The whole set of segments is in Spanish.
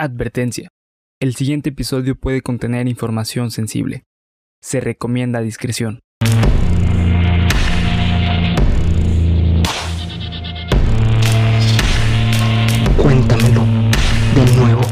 Advertencia. El siguiente episodio puede contener información sensible. Se recomienda discreción. Cuéntamelo de nuevo.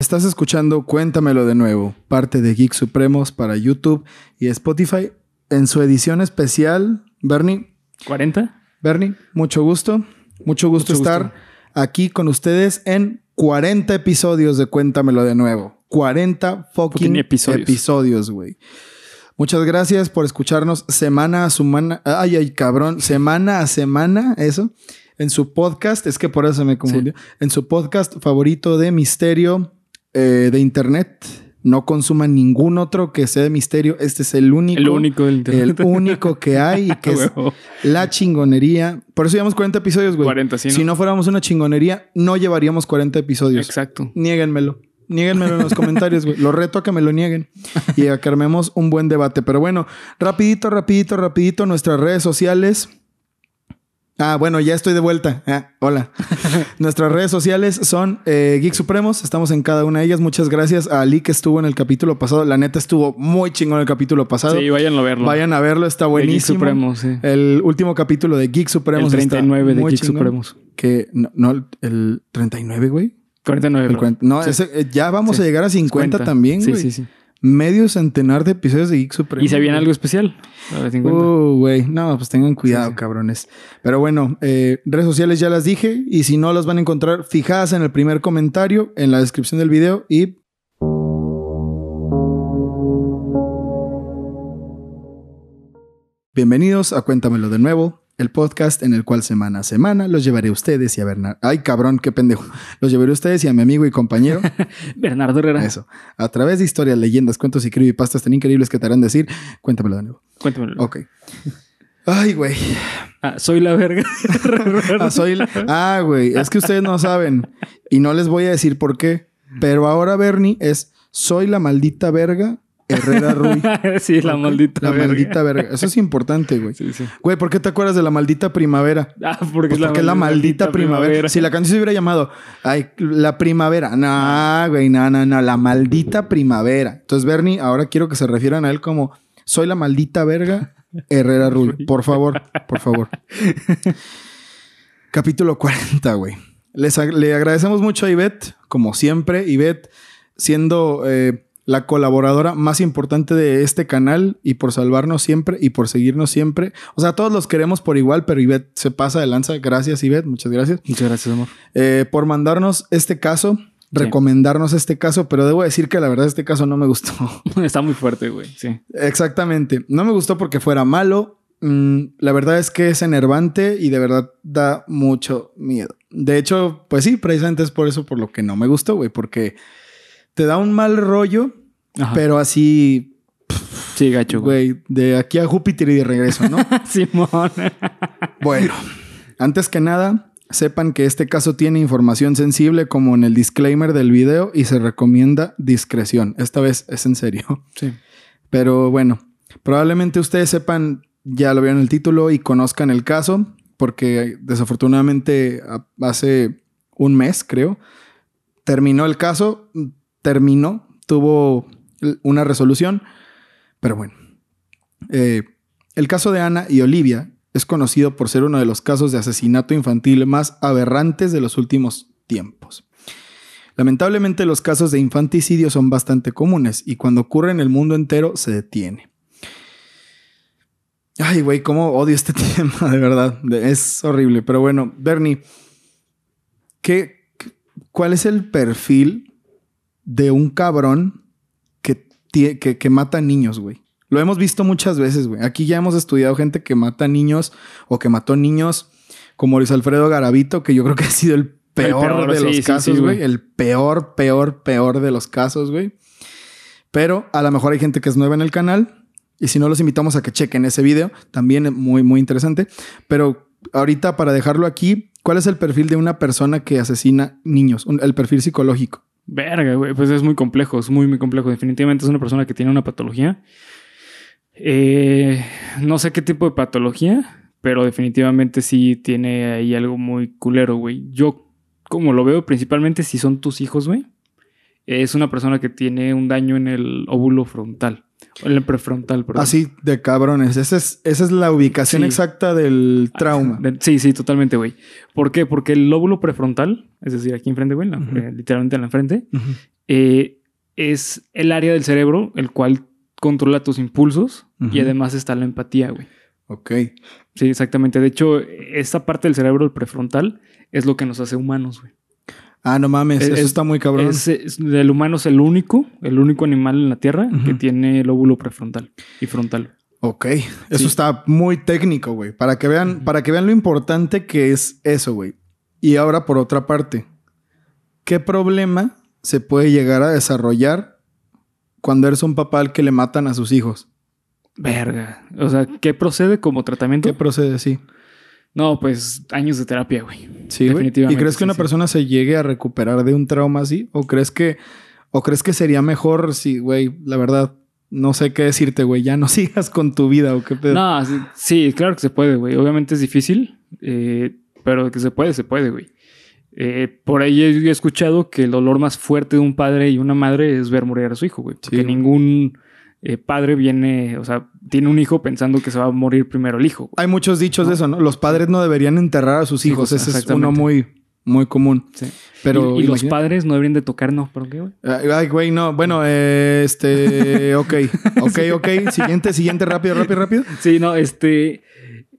Estás escuchando Cuéntamelo de nuevo, parte de Geek Supremos para YouTube y Spotify en su edición especial. Bernie, ¿40? Bernie, mucho gusto. Mucho gusto Mucho estar gusto. Aquí con ustedes en 40 episodios de Cuéntamelo de nuevo. 40 fucking episodios. güey. Muchas gracias por escucharnos semana a semana. Ay, ay, cabrón. Semana a semana, eso. En su podcast, es que por eso me confundió. En su podcast favorito de misterio eh, de internet. No consuman ningún otro que sea de misterio. Este es el único. El único del El único que hay y que es la chingonería. Por eso llevamos 40 episodios, güey. 40, sí, ¿no? Si no fuéramos una chingonería, no llevaríamos 40 episodios. Exacto. Niéguenmelo. Niéguenmelo en los comentarios, güey. Lo reto a que me lo nieguen y a que armemos un buen debate. Pero bueno, rapidito, rapidito, rapidito, nuestras redes sociales. Ah, bueno, ya estoy de vuelta. Ah, hola. Nuestras redes sociales son eh, Geek Supremos. Estamos en cada una de ellas. Muchas gracias a Ali que estuvo en el capítulo pasado. La neta estuvo muy chingón el capítulo pasado. Sí, vayan a verlo. Vayan a verlo, está De Geek buenísimo. Supremos, sí. El último capítulo de Geek Supremos. El está 39 de muy Geek chingón. Supremos. Que no, no, el 39, güey. 49. El bro. 40. No, Sí. ese, eh, ya vamos Sí. a llegar a 50 50. también, Sí, güey. sí, sí. Medio centenar de episodios de Geek Supremos. Y se viene algo especial. A ver, 50. Uh, güey. No, pues tengan cuidado, Sí, sí. cabrones. Pero bueno, eh, redes sociales ya las dije. Y si no, las van a encontrar fijadas en el primer comentario, en la descripción del video. Y Bienvenidos a Cuéntamelo de nuevo, el podcast en el cual semana a semana los llevaré a ustedes y a Bernard. Ay, cabrón, qué pendejo. Los llevaré a ustedes y a mi amigo y compañero. Bernardo Herrera. Eso. A través de historias, leyendas, cuentos y creepypastas tan increíbles que te harán decir, cuéntamelo de nuevo. Cuéntamelo. Ok. Ay, güey. Ah, soy la verga. Ah, soy la- Ah, güey. Es que ustedes no saben. Y no les voy a decir por qué. Pero ahora Bernie es soy la maldita verga Herrera Rui. sí, la maldita La verga. maldita verga. Eso es importante, güey. Sí, sí. Güey, ¿por qué te acuerdas de la maldita primavera? Ah, porque, Pues porque es la maldita primavera. Si la canción se hubiera llamado Ay, la primavera. No, güey, no, no, no. La maldita primavera. Entonces, Bernie, ahora quiero que se refieran a él como soy la maldita verga Herrera Rui. Por favor, por favor. Capítulo 40, güey. Les ag- le agradecemos mucho a Ivette, como siempre. Ivette siendo eh, la colaboradora más importante de este canal y por salvarnos siempre y por seguirnos siempre. O sea, todos los queremos por igual, pero Ivette se pasa de lanza. Gracias, Ivette. Muchas gracias. Muchas gracias, amor. Eh, por mandarnos este caso, recomendarnos este caso, pero debo decir que la verdad este caso no me gustó. Está muy fuerte, güey. Sí. Exactamente. No me gustó porque fuera malo. Mm, la verdad es que es enervante y de verdad da mucho miedo. De hecho, pues sí, precisamente es por eso por lo que no me gustó, güey, porque te da un mal rollo, Ajá. pero así, sí, gacho, güey. de aquí a Júpiter y de regreso, ¿no? Simón. Bueno, antes que nada, sepan que este caso tiene información sensible como en el disclaimer del video y se recomienda discreción. Esta vez es en serio. sí. Pero bueno, probablemente ustedes sepan, ya lo vieron el título y conozcan el caso, porque desafortunadamente hace un mes, creo, terminó el caso, terminó, tuvo una resolución, pero bueno. Eh, el caso de Ana y Olivia es conocido por ser uno de los casos de asesinato infantil más aberrantes de los últimos tiempos. Lamentablemente los casos de infanticidio son bastante comunes y cuando ocurre en el mundo entero se detiene. Ay, güey, cómo odio este tema, de verdad. Es horrible. Pero bueno, Bernie, ¿qué, qué- ¿cuál es el perfil de un cabrón que, mata niños, güey? Lo hemos visto muchas veces, güey. Aquí ya hemos estudiado gente que mata niños o que mató niños, como Luis Alfredo Garavito, que yo creo que ha sido el peor, peor, de sí, los sí, casos, güey. el peor, peor, peor de los casos, güey. Pero a lo mejor hay gente que es nueva en el canal. Y si no, los invitamos a que chequen ese video. También es muy, muy interesante. Pero ahorita, para dejarlo aquí, ¿cuál es el perfil de una persona que asesina niños? Un- el perfil psicológico. Verga, güey. Pues es muy complejo, es muy, muy complejo. Definitivamente es una persona que tiene una patología. Eh, no sé qué tipo de patología, pero definitivamente sí tiene ahí algo muy culero, güey. Yo como lo veo, principalmente si son tus hijos, güey, es una persona que tiene un daño en el óvulo frontal. En el prefrontal, perdón. Así de cabrones. Esa es, esa es la ubicación Sí. exacta del trauma. De- Sí, sí, totalmente, güey. ¿Por qué? Porque el lóbulo prefrontal, es decir, aquí enfrente, güey, eh, literalmente en la frente, eh, es el área del cerebro el cual controla tus impulsos y además está la empatía, güey. Ok. Sí, exactamente. De hecho, esta parte del cerebro, el prefrontal, es lo que nos hace humanos, güey. Ah, no mames. Es- eso es- está muy cabrón. Es, es- el humano es el único, el único animal en la Tierra que tiene el óvulo prefrontal y frontal. Ok. Eso Sí. está muy técnico, güey. Para que vean, para que vean lo importante que es eso, güey. Y ahora, por otra parte, ¿qué problema se puede llegar a desarrollar cuando eres un papá al que le matan a sus hijos? Verga. O sea, ¿qué procede como tratamiento? ¿Qué procede así? No, pues años de terapia, güey. Sí, güey. ¿Y Definitivamente, crees que sí, una sí. persona se llegue a recuperar de un trauma así? ¿O crees que, o crees que sería mejor si, güey, la verdad, no sé qué decirte, güey, ya no sigas con tu vida o qué pedo? No, sí, sí, claro que se puede, güey. Obviamente es difícil, eh, pero que se puede, se puede, güey. Eh, por ahí he escuchado que el dolor más fuerte de un padre y una madre es ver morir a su hijo, güey. Porque ningún eh, padre viene, o sea, tiene un hijo pensando que se va a morir primero el hijo. güey. Hay muchos dichos de eso, ¿no? Los padres no deberían enterrar a sus hijos. Hijos, Ese es uno muy, muy común. Sí. Pero y, y los padres no deberían de tocar, no, ¿pero qué, güey? Ay, Ay, güey, no. Bueno, eh, este... Ok. Ok, ok. Siguiente, siguiente. Rápido, rápido, rápido. Sí, no, este...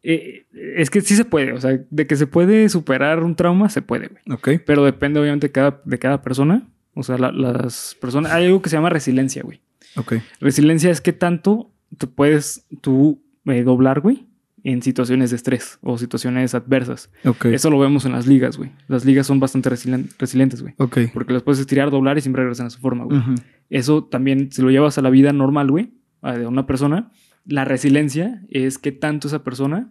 eh, es que sí se puede, o sea, de que se puede superar un trauma, se puede, güey. Ok. Pero depende obviamente de cada, de cada persona. O sea, la- las personas... Hay algo que se llama resiliencia, güey. Ok. Resiliencia es que tanto te puedes tú eh, doblar, güey, en situaciones de estrés o situaciones adversas. Ok. Eso lo vemos en las ligas, güey. Las ligas son bastante resilien- resilientes, güey. Ok. Porque las puedes estirar, doblar y siempre regresan a su forma, güey. Eso también, si lo llevas a la vida normal, güey, a de una persona, la resiliencia es que tanto esa persona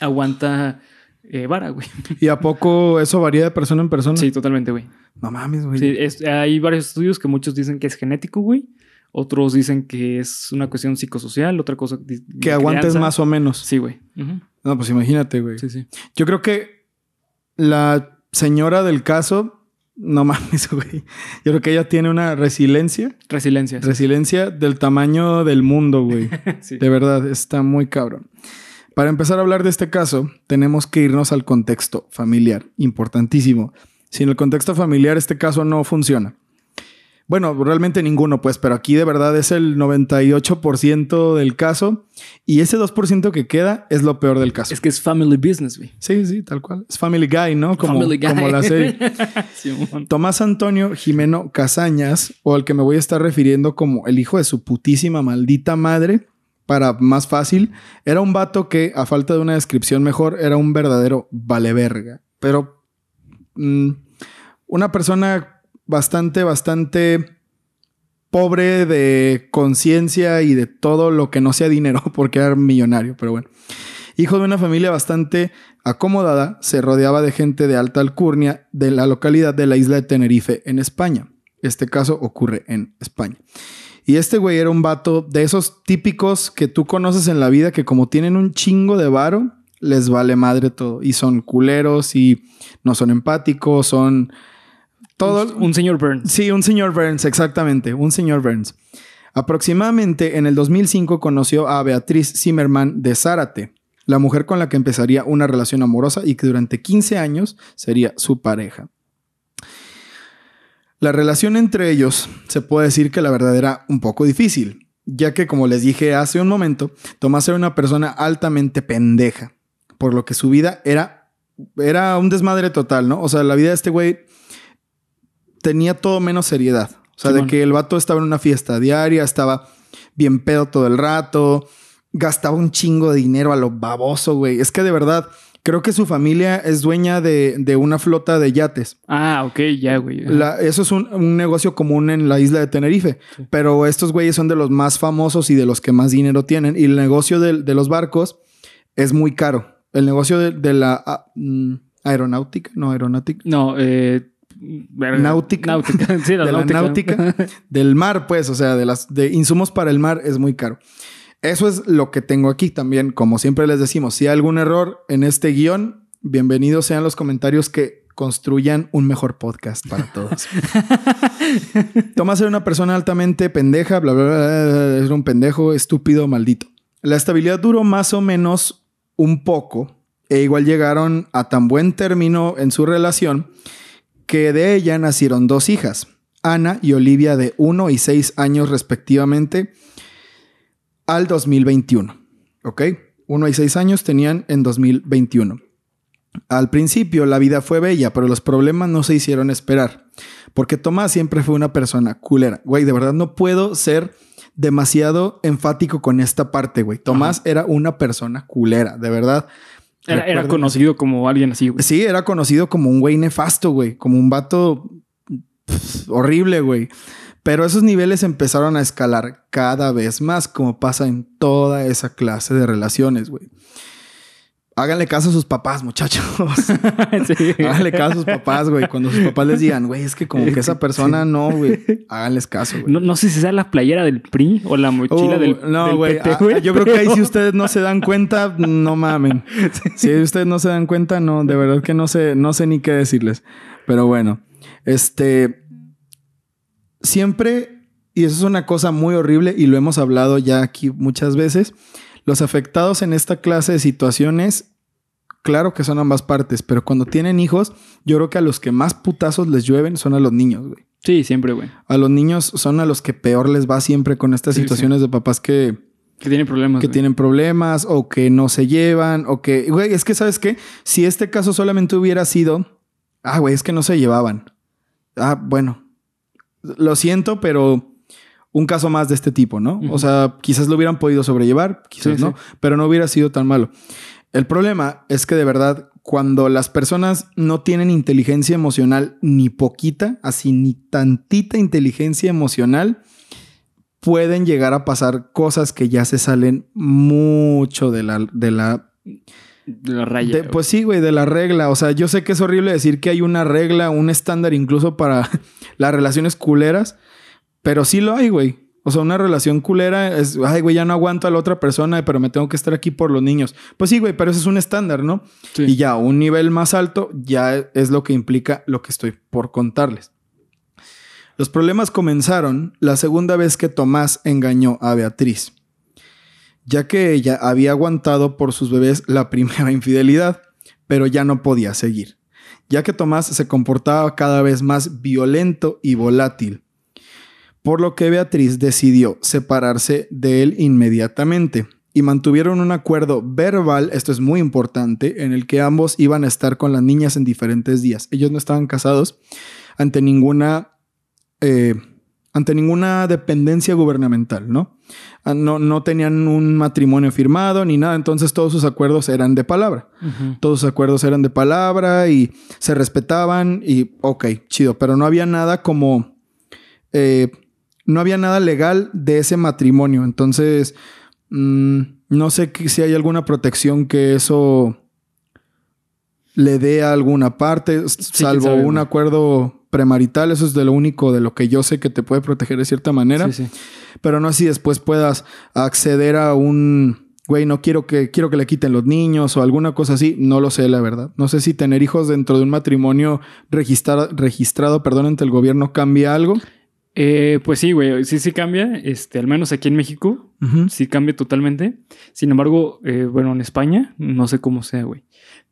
aguanta eh, vara, güey. ¿Y a poco eso varía de persona en persona? Sí, totalmente, güey. No mames, güey. Sí, es- hay varios estudios que muchos dicen que es genético, güey. Otros dicen que es una cuestión psicosocial, otra cosa que aguantes crianza. más o menos. Sí, güey. No, pues imagínate, güey. Sí, sí. Yo creo que la señora del caso, no mames, güey. Yo creo que ella tiene una resiliencia, Resiliencia. sí. resiliencia del tamaño del mundo, güey. Sí. De verdad, está muy cabrón. Para empezar a hablar de este caso, tenemos que irnos al contexto familiar, importantísimo. Sin el contexto familiar, este caso no funciona. Bueno, realmente ninguno, pues, pero aquí de verdad es el 98% del caso y ese 2% que queda es lo peor del caso. Es que es family business, güey. Sí, sí, tal cual. Es Family Guy, ¿no? Como, Family Guy. como la serie. Tomás Antonio Jimeno Casañas, o al que me voy a estar refiriendo como el hijo de su putísima maldita madre, para más fácil, era un vato que, a falta de una descripción mejor, era un verdadero valeverga. Pero mm, una persona bastante, bastante pobre de conciencia y de todo lo que no sea dinero, porque era millonario, pero bueno. Hijo de una familia bastante acomodada, se rodeaba de gente de alta alcurnia de la localidad de la isla de Tenerife, en España. Este caso ocurre en España. Y este güey era un vato de esos típicos que tú conoces en la vida que como tienen un chingo de varo, les vale madre todo. Y son culeros y no son empáticos, son... Todo... Un, un señor Burns. Sí, un señor Burns, exactamente, un señor Burns. Aproximadamente en el 2005 conoció a Beatriz Zimmerman de Zárate, la mujer con la que empezaría una relación amorosa y que durante 15 años sería su pareja. La relación entre ellos se puede decir que la verdad era un poco difícil, ya que como les dije hace un momento, Tomás era una persona altamente pendeja, por lo que su vida era, era un desmadre total, ¿no? O sea, la vida de este güey tenía todo menos seriedad. O sea, de que el vato estaba en una fiesta diaria, estaba bien pedo todo el rato, gastaba un chingo de dinero a lo baboso, güey. Es que de verdad, creo que su familia es dueña de, de una flota de yates. Ah, ok, ya, güey. La- eso es un, un negocio común en la isla de Tenerife. Sí. Pero estos güeyes son de los más famosos y de los que más dinero tienen. Y el negocio del- de, los barcos es muy caro. El negocio de, de la ah, mm, aeronáutica, no aeronáutica. No, eh. Náutica. Náutica. Sí, la de la náutica. del mar, pues, o sea, de las de insumos para el mar es muy caro. Eso es lo que tengo aquí también. Como siempre les decimos, si hay algún error en este guion, bienvenidos sean los comentarios que construyan un mejor podcast para todos. Tomás era una persona altamente pendeja, bla, bla, bla, era un pendejo, estúpido, maldito. La estabilidad duró más o menos un poco e igual llegaron a tan buen término en su relación que de ella nacieron dos hijas, Ana y Olivia de 1 y 6 años respectivamente al 2021. ¿Ok? 1 y 6 años tenían en 2021. Al principio la vida fue bella, pero los problemas no se hicieron esperar. Porque Tomás siempre fue una persona culera. Güey, de verdad no puedo ser demasiado enfático con esta parte, güey. Tomás era una persona culera, de verdad. Era, conocido como alguien así, güey. Sí, era conocido como un güey nefasto, güey. Como un vato pff, horrible, güey. Pero esos niveles empezaron a escalar cada vez más, como pasa en toda esa clase de relaciones, güey. Háganle caso a sus papás, muchachos. Sí. Háganle caso a sus papás, güey. Cuando sus papás les digan, güey, es que como que esa persona no, güey. Háganles caso, güey. No, no sé si sea la playera del PRI o la mochila Oh, del, no, güey. Ah, güey, Yo creo que ahí si ustedes no se dan cuenta, no mamen. Si ustedes no se dan cuenta, no, de verdad que no sé, no sé ni qué decirles. Pero bueno, este siempre, y eso es una cosa muy horrible, y lo hemos hablado ya aquí muchas veces. Los afectados en esta clase de situaciones, claro que son ambas partes, pero cuando tienen hijos, yo creo que a los que más putazos les llueven son a los niños, güey. Sí, siempre, güey. A los niños son a los que peor les va siempre con estas Sí, situaciones de papás que, Que tiene problemas. que güey. tienen problemas o que no se llevan o que, güey, es que sabes qué, si este caso solamente hubiera sido, ah, güey, es que no se llevaban. Ah, bueno, lo siento, pero un caso más de este tipo, ¿no? O sea, quizás lo hubieran podido sobrellevar, quizás Sí, no, sí. pero no hubiera sido tan malo. El problema es que de verdad, cuando las personas no tienen inteligencia emocional ni poquita, así ni tantita inteligencia emocional, pueden llegar a pasar cosas que ya se salen mucho de la, de la De la raya. de- pues sí, güey, de la regla. O sea, yo sé que es horrible decir que hay una regla, un estándar incluso para las relaciones culeras, pero sí lo hay, güey. O sea, una relación culera es, ay, güey, ya no aguanto a la otra persona, pero me tengo que estar aquí por los niños. Pues sí, güey, pero eso es un estándar, ¿no? Sí. Y ya, un nivel más alto ya es lo que implica lo que estoy por contarles. Los problemas comenzaron la segunda vez que Tomás engañó a Beatriz, ya que ella había aguantado por sus bebés la primera infidelidad, pero ya no podía seguir, ya que Tomás se comportaba cada vez más violento y volátil, por lo que Beatriz decidió separarse de él inmediatamente y mantuvieron un acuerdo verbal, esto es muy importante, en el que ambos iban a estar con las niñas en diferentes días. Ellos no estaban casados ante ninguna, eh, ante ninguna dependencia gubernamental, ¿no? Ah, ¿no? No tenían un matrimonio firmado ni nada, entonces todos sus acuerdos eran de palabra. Todos sus acuerdos eran de palabra y se respetaban y ok, chido, pero no había nada como... eh, no había nada legal de ese matrimonio, entonces mm, no sé si hay alguna protección que eso le dé a alguna parte, salvo un acuerdo premarital, eso es de lo único de lo que yo sé que te puede proteger de cierta manera Sí, sí. pero no así después puedas acceder a un güey, no quiero que quiero que le quiten los niños o alguna cosa así, no lo sé la verdad. No sé si tener hijos dentro de un matrimonio registrado, registrado, perdón, ante el gobierno cambia algo. Eh, pues sí, güey. Sí, sí cambia. Este, al menos aquí en México. Sí cambia totalmente. Sin embargo, eh, bueno, en España no sé cómo sea, güey.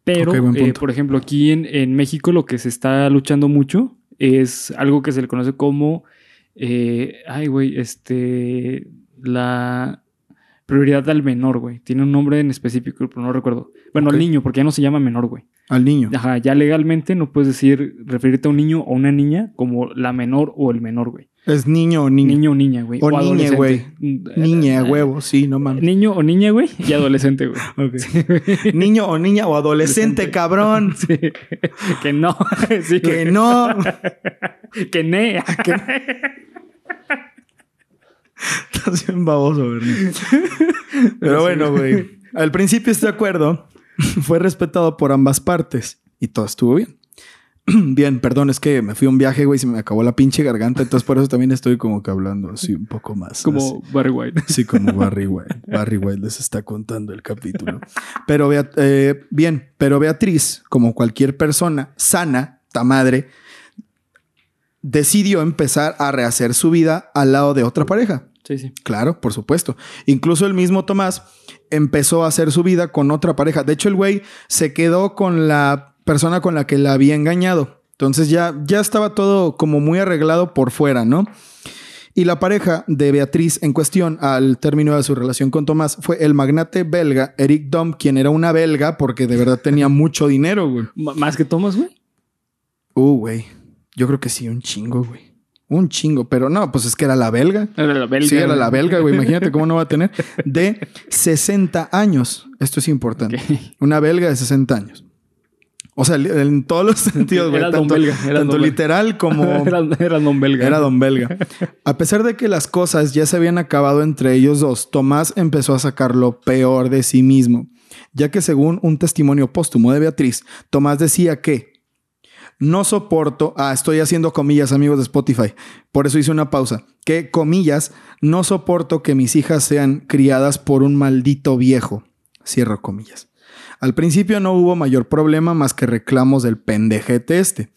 Pero, eh, por ejemplo, aquí en, en México lo que se está luchando mucho es algo que se le conoce como, eh, ay, güey, este, la prioridad al menor, güey. Tiene un nombre en específico, pero no recuerdo. Bueno, Ok. al niño, porque ya no se llama menor, güey. Al niño. Ajá, ya legalmente no puedes decir, referirte a un niño o una niña como la menor o el menor, güey. Es niño o niña. Niño o niña, güey. O niñe, adolescente. güey. Mm, Niña, eh, huevo, sí, no mames. Niño o niña, güey. Y adolescente, güey. Niño o niña o adolescente, cabrón. Sí. Que no. Sí, Que güey. no. Que ne. Estás bien baboso, ¿verdad? Pero bueno, güey. Al principio este acuerdo fue respetado por ambas partes y todo estuvo bien. Bien, perdón, es que me fui a un viaje, güey, y se me acabó la pinche garganta, entonces por eso también estoy como que hablando así un poco más. Como Barry White. Sí, como Barry White. Barry White les está contando el capítulo. Pero Bea- eh, bien, pero Beatriz, como cualquier persona sana, ta madre, decidió empezar a rehacer su vida al lado de otra pareja. Sí, sí. Claro, por supuesto. Incluso el mismo Tomás empezó a hacer su vida con otra pareja. De hecho, el güey se quedó con la persona con la que la había engañado. Entonces ya, ya estaba todo como muy arreglado por fuera, ¿no? Y la pareja de Beatriz en cuestión al término de su relación con Tomás fue el magnate belga Eric Dom, quien era una belga porque de verdad tenía mucho dinero, güey. ¿Más que Thomas, güey? Uh, güey. Yo creo que sí, un chingo, güey. Un chingo, pero no, pues es que era la belga. Era la belga. Sí, era la belga, güey. Imagínate cómo no va a tener. De 60 años. Esto es importante. Una belga de 60 años. O sea, en todos los sentidos, güey. Era don belga, era tanto don belga. literal como... era, era don belga. Era don belga. A pesar de que las cosas ya se habían acabado entre ellos dos, Tomás empezó a sacar lo peor de sí mismo, ya que según un testimonio póstumo de Beatriz, Tomás decía que no soporto, ah, estoy haciendo comillas amigos de Spotify, por eso hice una pausa, que comillas, no soporto que mis hijas sean criadas por un maldito viejo, cierro comillas. Al principio no hubo mayor problema más que reclamos del pendejete este.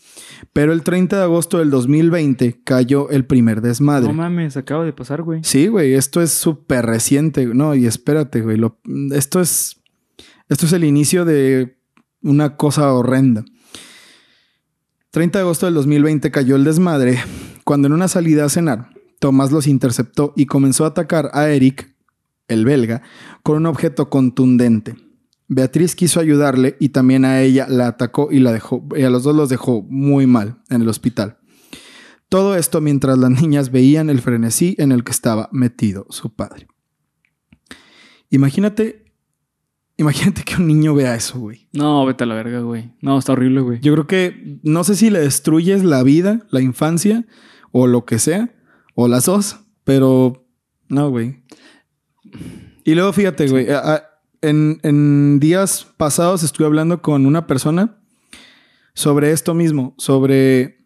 Pero el 30 de agosto del 2020 cayó el primer desmadre. No mames, acaba de pasar, güey. Sí, güey, esto es súper reciente. No, y espérate, güey. lo- esto es. Esto es el inicio de una cosa horrenda. 30 de agosto del 2020 cayó el desmadre cuando en una salida a cenar, Tomás los interceptó y comenzó a atacar a Eric, el belga, con un objeto contundente. Beatriz quiso ayudarle y también a ella la atacó y la dejó, y a los dos los dejó muy mal en el hospital. Todo esto mientras las niñas veían el frenesí en el que estaba metido su padre. Imagínate, imagínate que un niño vea eso, güey. No, vete a la verga, güey. No, está horrible, güey. Yo creo que no sé si le destruyes la vida, la infancia o lo que sea, o las dos, pero no, güey. Y luego fíjate, güey, en, en días pasados estuve hablando con una persona sobre esto mismo, sobre...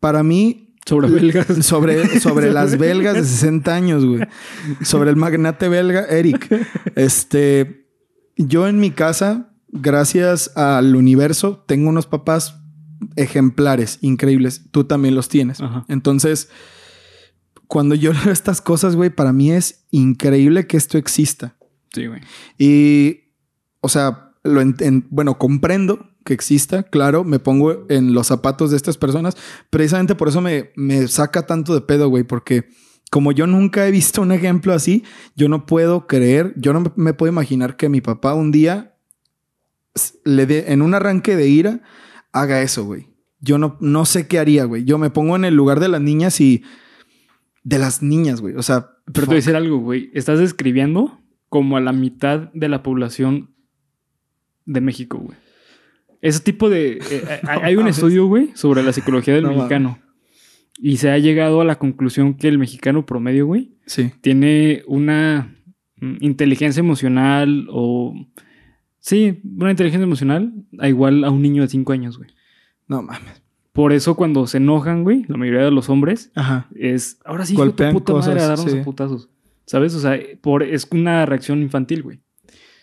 Para mí, Sobre belgas. sobre, sobre las belgas de 60 años, güey. Sobre el magnate belga, Eric. Este, yo en mi casa, gracias al universo, tengo unos papás ejemplares, increíbles. Tú también los tienes. Ajá. Entonces, cuando yo leo estas cosas, güey, para mí es increíble que esto exista. Sí, güey. Y, o sea, lo bueno, comprendo que exista, claro, me pongo en los zapatos de estas personas. Precisamente por eso me, me saca tanto de pedo, güey, porque como yo nunca he visto un ejemplo así, yo no puedo creer, yo no me- puedo imaginar que mi papá un día le dé, en un arranque de ira, haga eso, güey. Yo no, no sé qué haría, güey. Yo me pongo en el lugar de las niñas y... De las niñas, güey. O sea... Pero te voy a decir algo, güey. Estás describiendo como a la mitad de la población de México, güey. Ese tipo de... eh, hay- hay un estudio, güey, sobre la psicología del No mexicano. Y se ha llegado a la conclusión que el mexicano promedio, güey, Sí. tiene una mm, inteligencia emocional o... Sí, una inteligencia emocional a igual a un niño de 5 años, güey. No mames. Por eso cuando se enojan, güey, la mayoría de los hombres Ajá. es... Ahora sí, Golpean puta madre, a cosas, darnos sí. a putazos. ¿Sabes? O sea, por, es una reacción infantil, güey.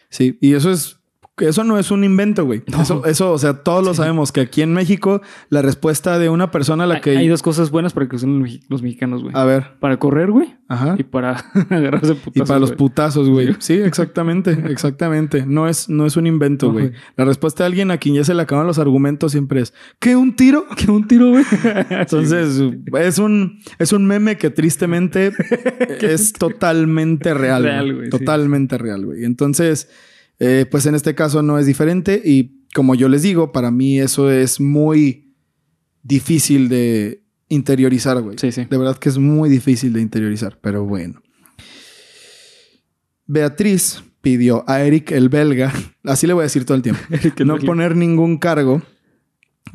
Sí, y eso es. Eso no es un invento, güey. No. Eso, eso, o sea, todos lo sabemos que aquí en México la respuesta de una persona a la que. Hay dos cosas buenas para que usen los, mexi- los mexicanos, güey. A ver, Para correr, güey. ajá. Y para agarrarse Y putazos. para los putazos, güey. Sí, exactamente, exactamente. No es, no es un invento, No, güey. güey. La respuesta de alguien a quien ya se le acaban los argumentos siempre es ¿qué? ¿Un tiro? Que un tiro, güey. Entonces, es un, es un meme que tristemente es totalmente real. Real, güey. sí. Totalmente real, güey. Entonces, eh, pues en este caso no es diferente. Y como yo les digo, para mí eso es muy difícil de interiorizar, güey. Sí, sí. De verdad que es muy difícil de interiorizar, pero bueno. Beatriz pidió a Eric el belga, así le voy a decir todo el tiempo, el no belga. poner ningún cargo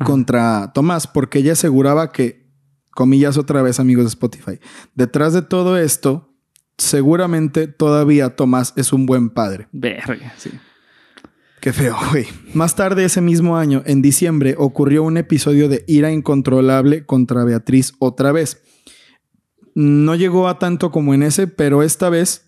contra Tomás porque ella aseguraba que, comillas otra vez amigos de Spotify, detrás de todo esto, seguramente todavía Tomás es un buen padre. Verga, sí. Qué feo, güey. Más tarde ese mismo año, en diciembre, ocurrió un episodio de ira incontrolable contra Beatriz otra vez. No llegó a tanto como en ese, pero esta vez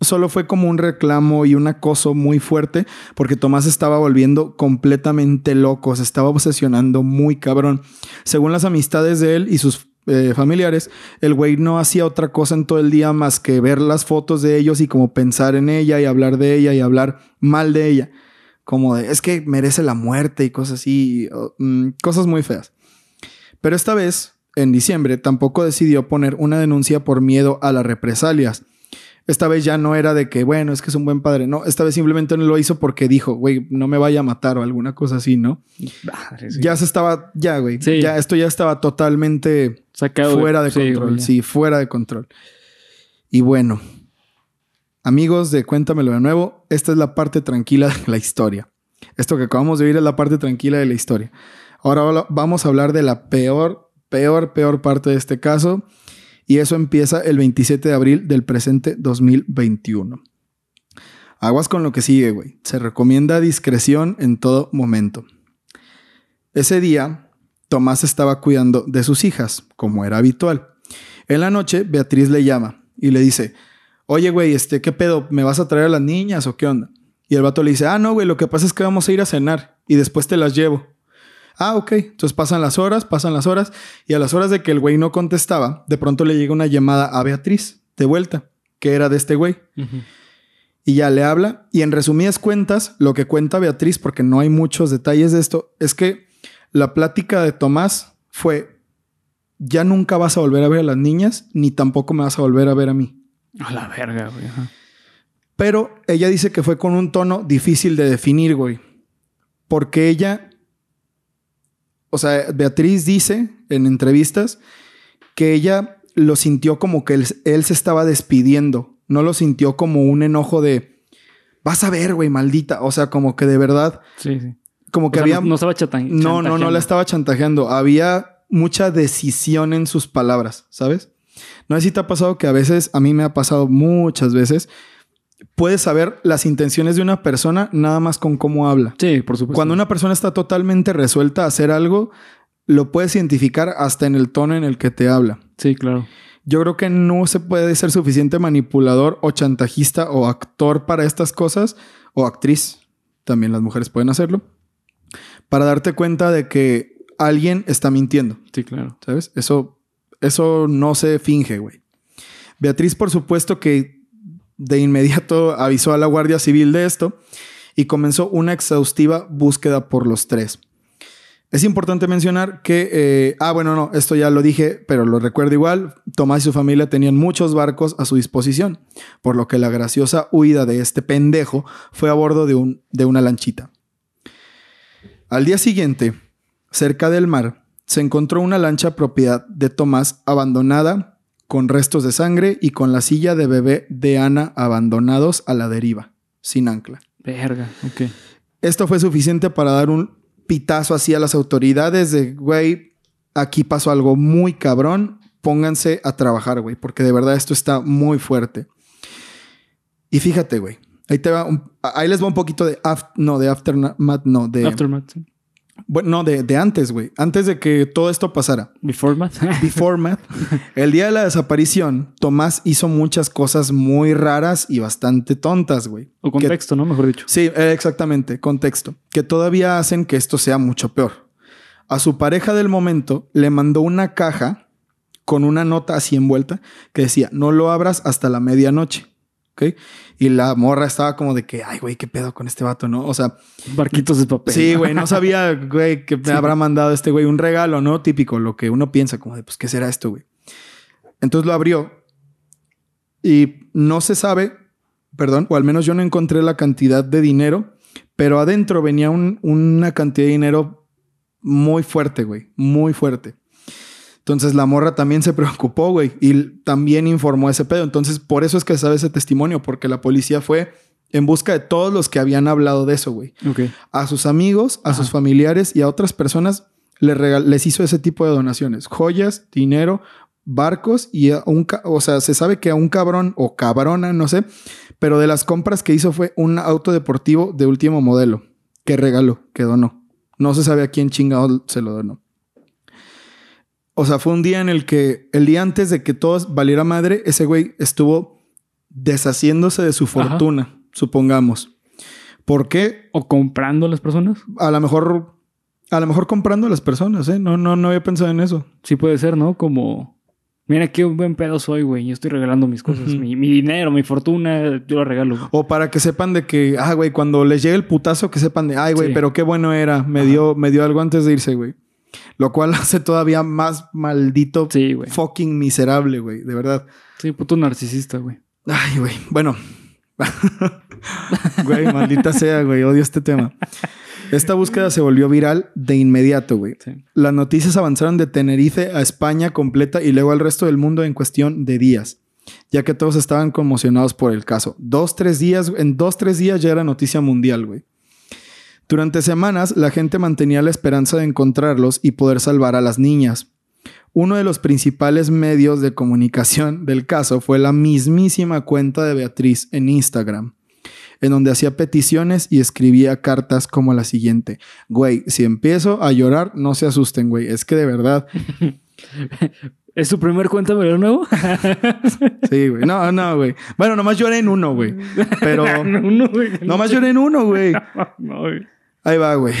solo fue como un reclamo y un acoso muy fuerte porque Tomás estaba volviendo completamente loco, se estaba obsesionando muy cabrón. Según las amistades de él y sus eh, familiares, el güey no hacía otra cosa en todo el día más que ver las fotos de ellos y como pensar en ella y hablar de ella y hablar mal de ella. Como de, es que merece la muerte y cosas así, mm, cosas muy feas. Pero esta vez, en diciembre, tampoco decidió poner una denuncia por miedo a las represalias. Esta vez ya no era de que, bueno, es que es un buen padre. No, esta vez simplemente no lo hizo porque dijo, güey, no me vaya a matar o alguna cosa así, ¿no? Ya se estaba, ya, güey. Ya, esto ya estaba totalmente Sacado fuera de, control. sí, fuera de control. Y bueno, amigos de Cuéntamelo de nuevo, esta es la parte tranquila de la historia. Esto que acabamos de oír es la parte tranquila de la historia. Ahora vamos a hablar de la peor, peor, peor parte de este caso y eso empieza el 27 de abril del presente 2021. Aguas con lo que sigue, güey. Se recomienda discreción en todo momento. Ese día, Tomás estaba cuidando de sus hijas, como era habitual. En la noche, Beatriz le llama y le dice, oye, güey, este, ¿qué pedo? ¿Me vas a traer a las niñas o qué onda? Y el vato le dice, ah, no, güey, lo que pasa es que vamos a ir a cenar y después te las llevo. Ah, ok. Entonces pasan las horas, pasan las horas. Y a las horas de que el güey no contestaba, de pronto le llega una llamada a Beatriz de vuelta, que era de este güey. Y ya le habla. Y en resumidas cuentas, lo que cuenta Beatriz, porque no hay muchos detalles de esto, es que la plática de Tomás fue: Ya nunca vas a volver a ver a las niñas, ni tampoco me vas a volver a ver a mí. A la verga, güey. Pero ella dice que fue con un tono difícil de definir, güey. Porque ella o sea, Beatriz dice en entrevistas que ella lo sintió como que él, se estaba despidiendo, no lo sintió como un enojo de, vas a ver, güey, maldita, o sea, como que de verdad, sí, sí. Como que había... No, estaba chantajeando. No, no, no la estaba chantajeando, había mucha decisión en sus palabras, ¿sabes? No sé si te ha pasado que a veces, a mí me ha pasado muchas veces, puedes saber las intenciones de una persona nada más con cómo habla. Sí, por supuesto. Cuando una persona está totalmente resuelta a hacer algo, lo puedes identificar hasta en el tono en el que te habla. Sí, claro. Yo creo que no se puede ser suficiente manipulador o chantajista o actor para estas cosas, o actriz, también las mujeres pueden hacerlo, para darte cuenta de que alguien está mintiendo. Sí, claro. ¿Sabes? Eso, eso no se finge, güey. Beatriz, por supuesto que de inmediato avisó a la Guardia Civil de esto y comenzó una exhaustiva búsqueda por los tres. Es importante mencionar que, eh, ah, bueno, no, esto ya lo dije, pero lo recuerdo igual, Tomás y su familia tenían muchos barcos a su disposición, por lo que la graciosa huida de este pendejo fue a bordo de, un, de una lanchita. Al día siguiente, cerca del mar, se encontró una lancha propiedad de Tomás abandonada con restos de sangre y con la silla de bebé de Ana abandonados a la deriva, sin ancla. Verga, ok. Esto fue suficiente para dar un pitazo así a las autoridades de, güey, aquí pasó algo muy cabrón, pónganse a trabajar, güey, porque de verdad esto está muy fuerte. Y fíjate, güey, ahí te va, ahí les va un poquito de, no, de aftermath, no, de... Aftermath, sí. Bueno, no, de, antes, güey. Antes de que todo esto pasara. Before math. Before math. El día de la desaparición, Tomás hizo muchas cosas muy raras y bastante tontas, güey. O contexto, ¿no? Mejor dicho. Sí, eh, exactamente. Contexto. Que todavía hacen que esto sea mucho peor. A su pareja del momento le mandó una caja con una nota así envuelta que decía, no lo abras hasta la medianoche. ¿Ok? Y la morra estaba como de que, ay, güey, qué pedo con este vato, ¿no? O sea, barquitos de papel. Sí, güey, no sabía, güey, que me habrá mandado este güey un regalo, ¿no? Típico, lo que uno piensa, como de, pues, ¿qué será esto, güey? Entonces lo abrió y no se sabe, perdón, o al menos yo no encontré la cantidad de dinero, pero adentro venía una cantidad de dinero muy fuerte, güey, muy fuerte. Entonces la morra también se preocupó, güey, y también informó ese pedo. Entonces por eso es que sabe ese testimonio, porque la policía fue en busca de todos los que habían hablado de eso, güey. A sus amigos, a sus familiares y a otras personas les, les hizo ese tipo de donaciones. Joyas, dinero, barcos y a un... O sea, se sabe que a un cabrón o cabrona, no sé, pero de las compras que hizo fue un auto deportivo de último modelo que regaló, que donó. No se sabe a quién chingado se lo donó. O sea, fue un día en el que, el día antes de que todo valiera madre, ese güey estuvo deshaciéndose de su fortuna, supongamos. ¿Por qué? O comprando a las personas. A lo mejor, a lo mejor comprando a las personas, ¿eh? No, no, no había pensado en eso. Sí puede ser, ¿no? Como, mira qué buen pedo soy, güey. Yo estoy regalando mis cosas. Mi, mi dinero, mi fortuna, yo lo regalo. O para que sepan de que, ah, güey, cuando les llegue el putazo, que sepan de, ay, güey, Sí. pero qué bueno era. Me dio, me dio algo antes de irse, güey. Lo cual hace todavía más maldito, Sí, güey. fucking miserable, güey. De verdad. Sí, puto narcisista, güey. Ay, güey. Bueno. güey, maldita sea, güey. Odio este tema. Esta búsqueda se volvió viral de inmediato, güey. Sí. Las noticias avanzaron de Tenerife a España completa y luego al resto del mundo en cuestión de días, ya que todos estaban conmocionados por el caso. Dos, tres días, en dos, tres días ya era noticia mundial, güey. Durante semanas, la gente mantenía la esperanza de encontrarlos y poder salvar a las niñas. Uno de los principales medios de comunicación del caso fue la mismísima cuenta de Beatriz en Instagram, en donde hacía peticiones y escribía cartas como la siguiente. Güey, si empiezo a llorar, no se asusten, güey. Es que de verdad, ¿Es tu primer cuenta de nuevo? sí, güey. No, no, güey. Bueno, nomás lloré en uno, güey. Pero no, no, güey. nomás lloré en uno, güey. No, güey. Ahí va, güey.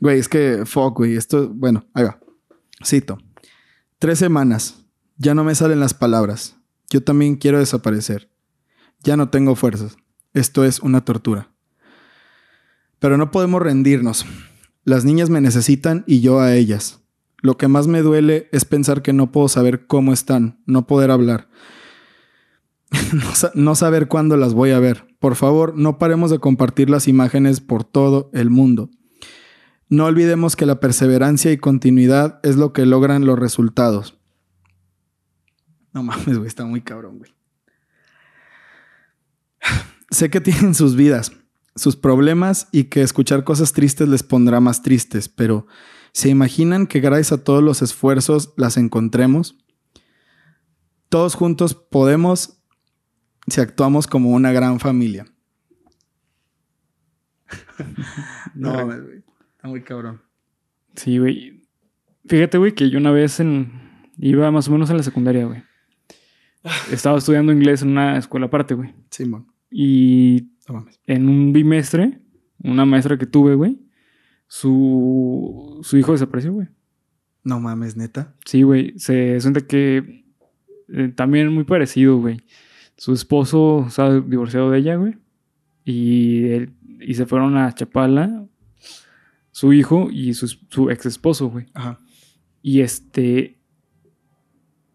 Güey, es que, fuck, güey. Esto, bueno, ahí va. Cito. Tres semanas. Ya no me salen las palabras. Yo también quiero desaparecer. Ya no tengo fuerzas. Esto es una tortura. Pero no podemos rendirnos. Las niñas me necesitan y yo a ellas. Lo que más me duele es pensar que no puedo saber cómo están, no poder hablar. no, sa- no saber cuándo las voy a ver. Por favor, no paremos de compartir las imágenes por todo el mundo. No olvidemos que la perseverancia y continuidad es lo que logran los resultados. No mames, güey, está muy cabrón, güey. Sé que tienen sus vidas, sus problemas y que escuchar cosas tristes les pondrá más tristes, pero ¿se imaginan que gracias a todos los esfuerzos las encontremos? Todos juntos podemos si actuamos como una gran familia. no mames, güey. Está muy cabrón. Sí, güey. Fíjate, güey, que yo una vez en... iba más o menos en la secundaria, güey. Estaba estudiando inglés en una escuela aparte, güey. Simón, Y no mames. en un bimestre, una maestra que tuve, güey, su, su hijo desapareció, güey. No mames, neta. Sí, güey. Se siente que eh, también muy parecido, güey. Su esposo se ha divorciado de ella, güey. Y, él- y se fueron a Chapala, su hijo y su, su ex esposo, güey. Ajá. Y este.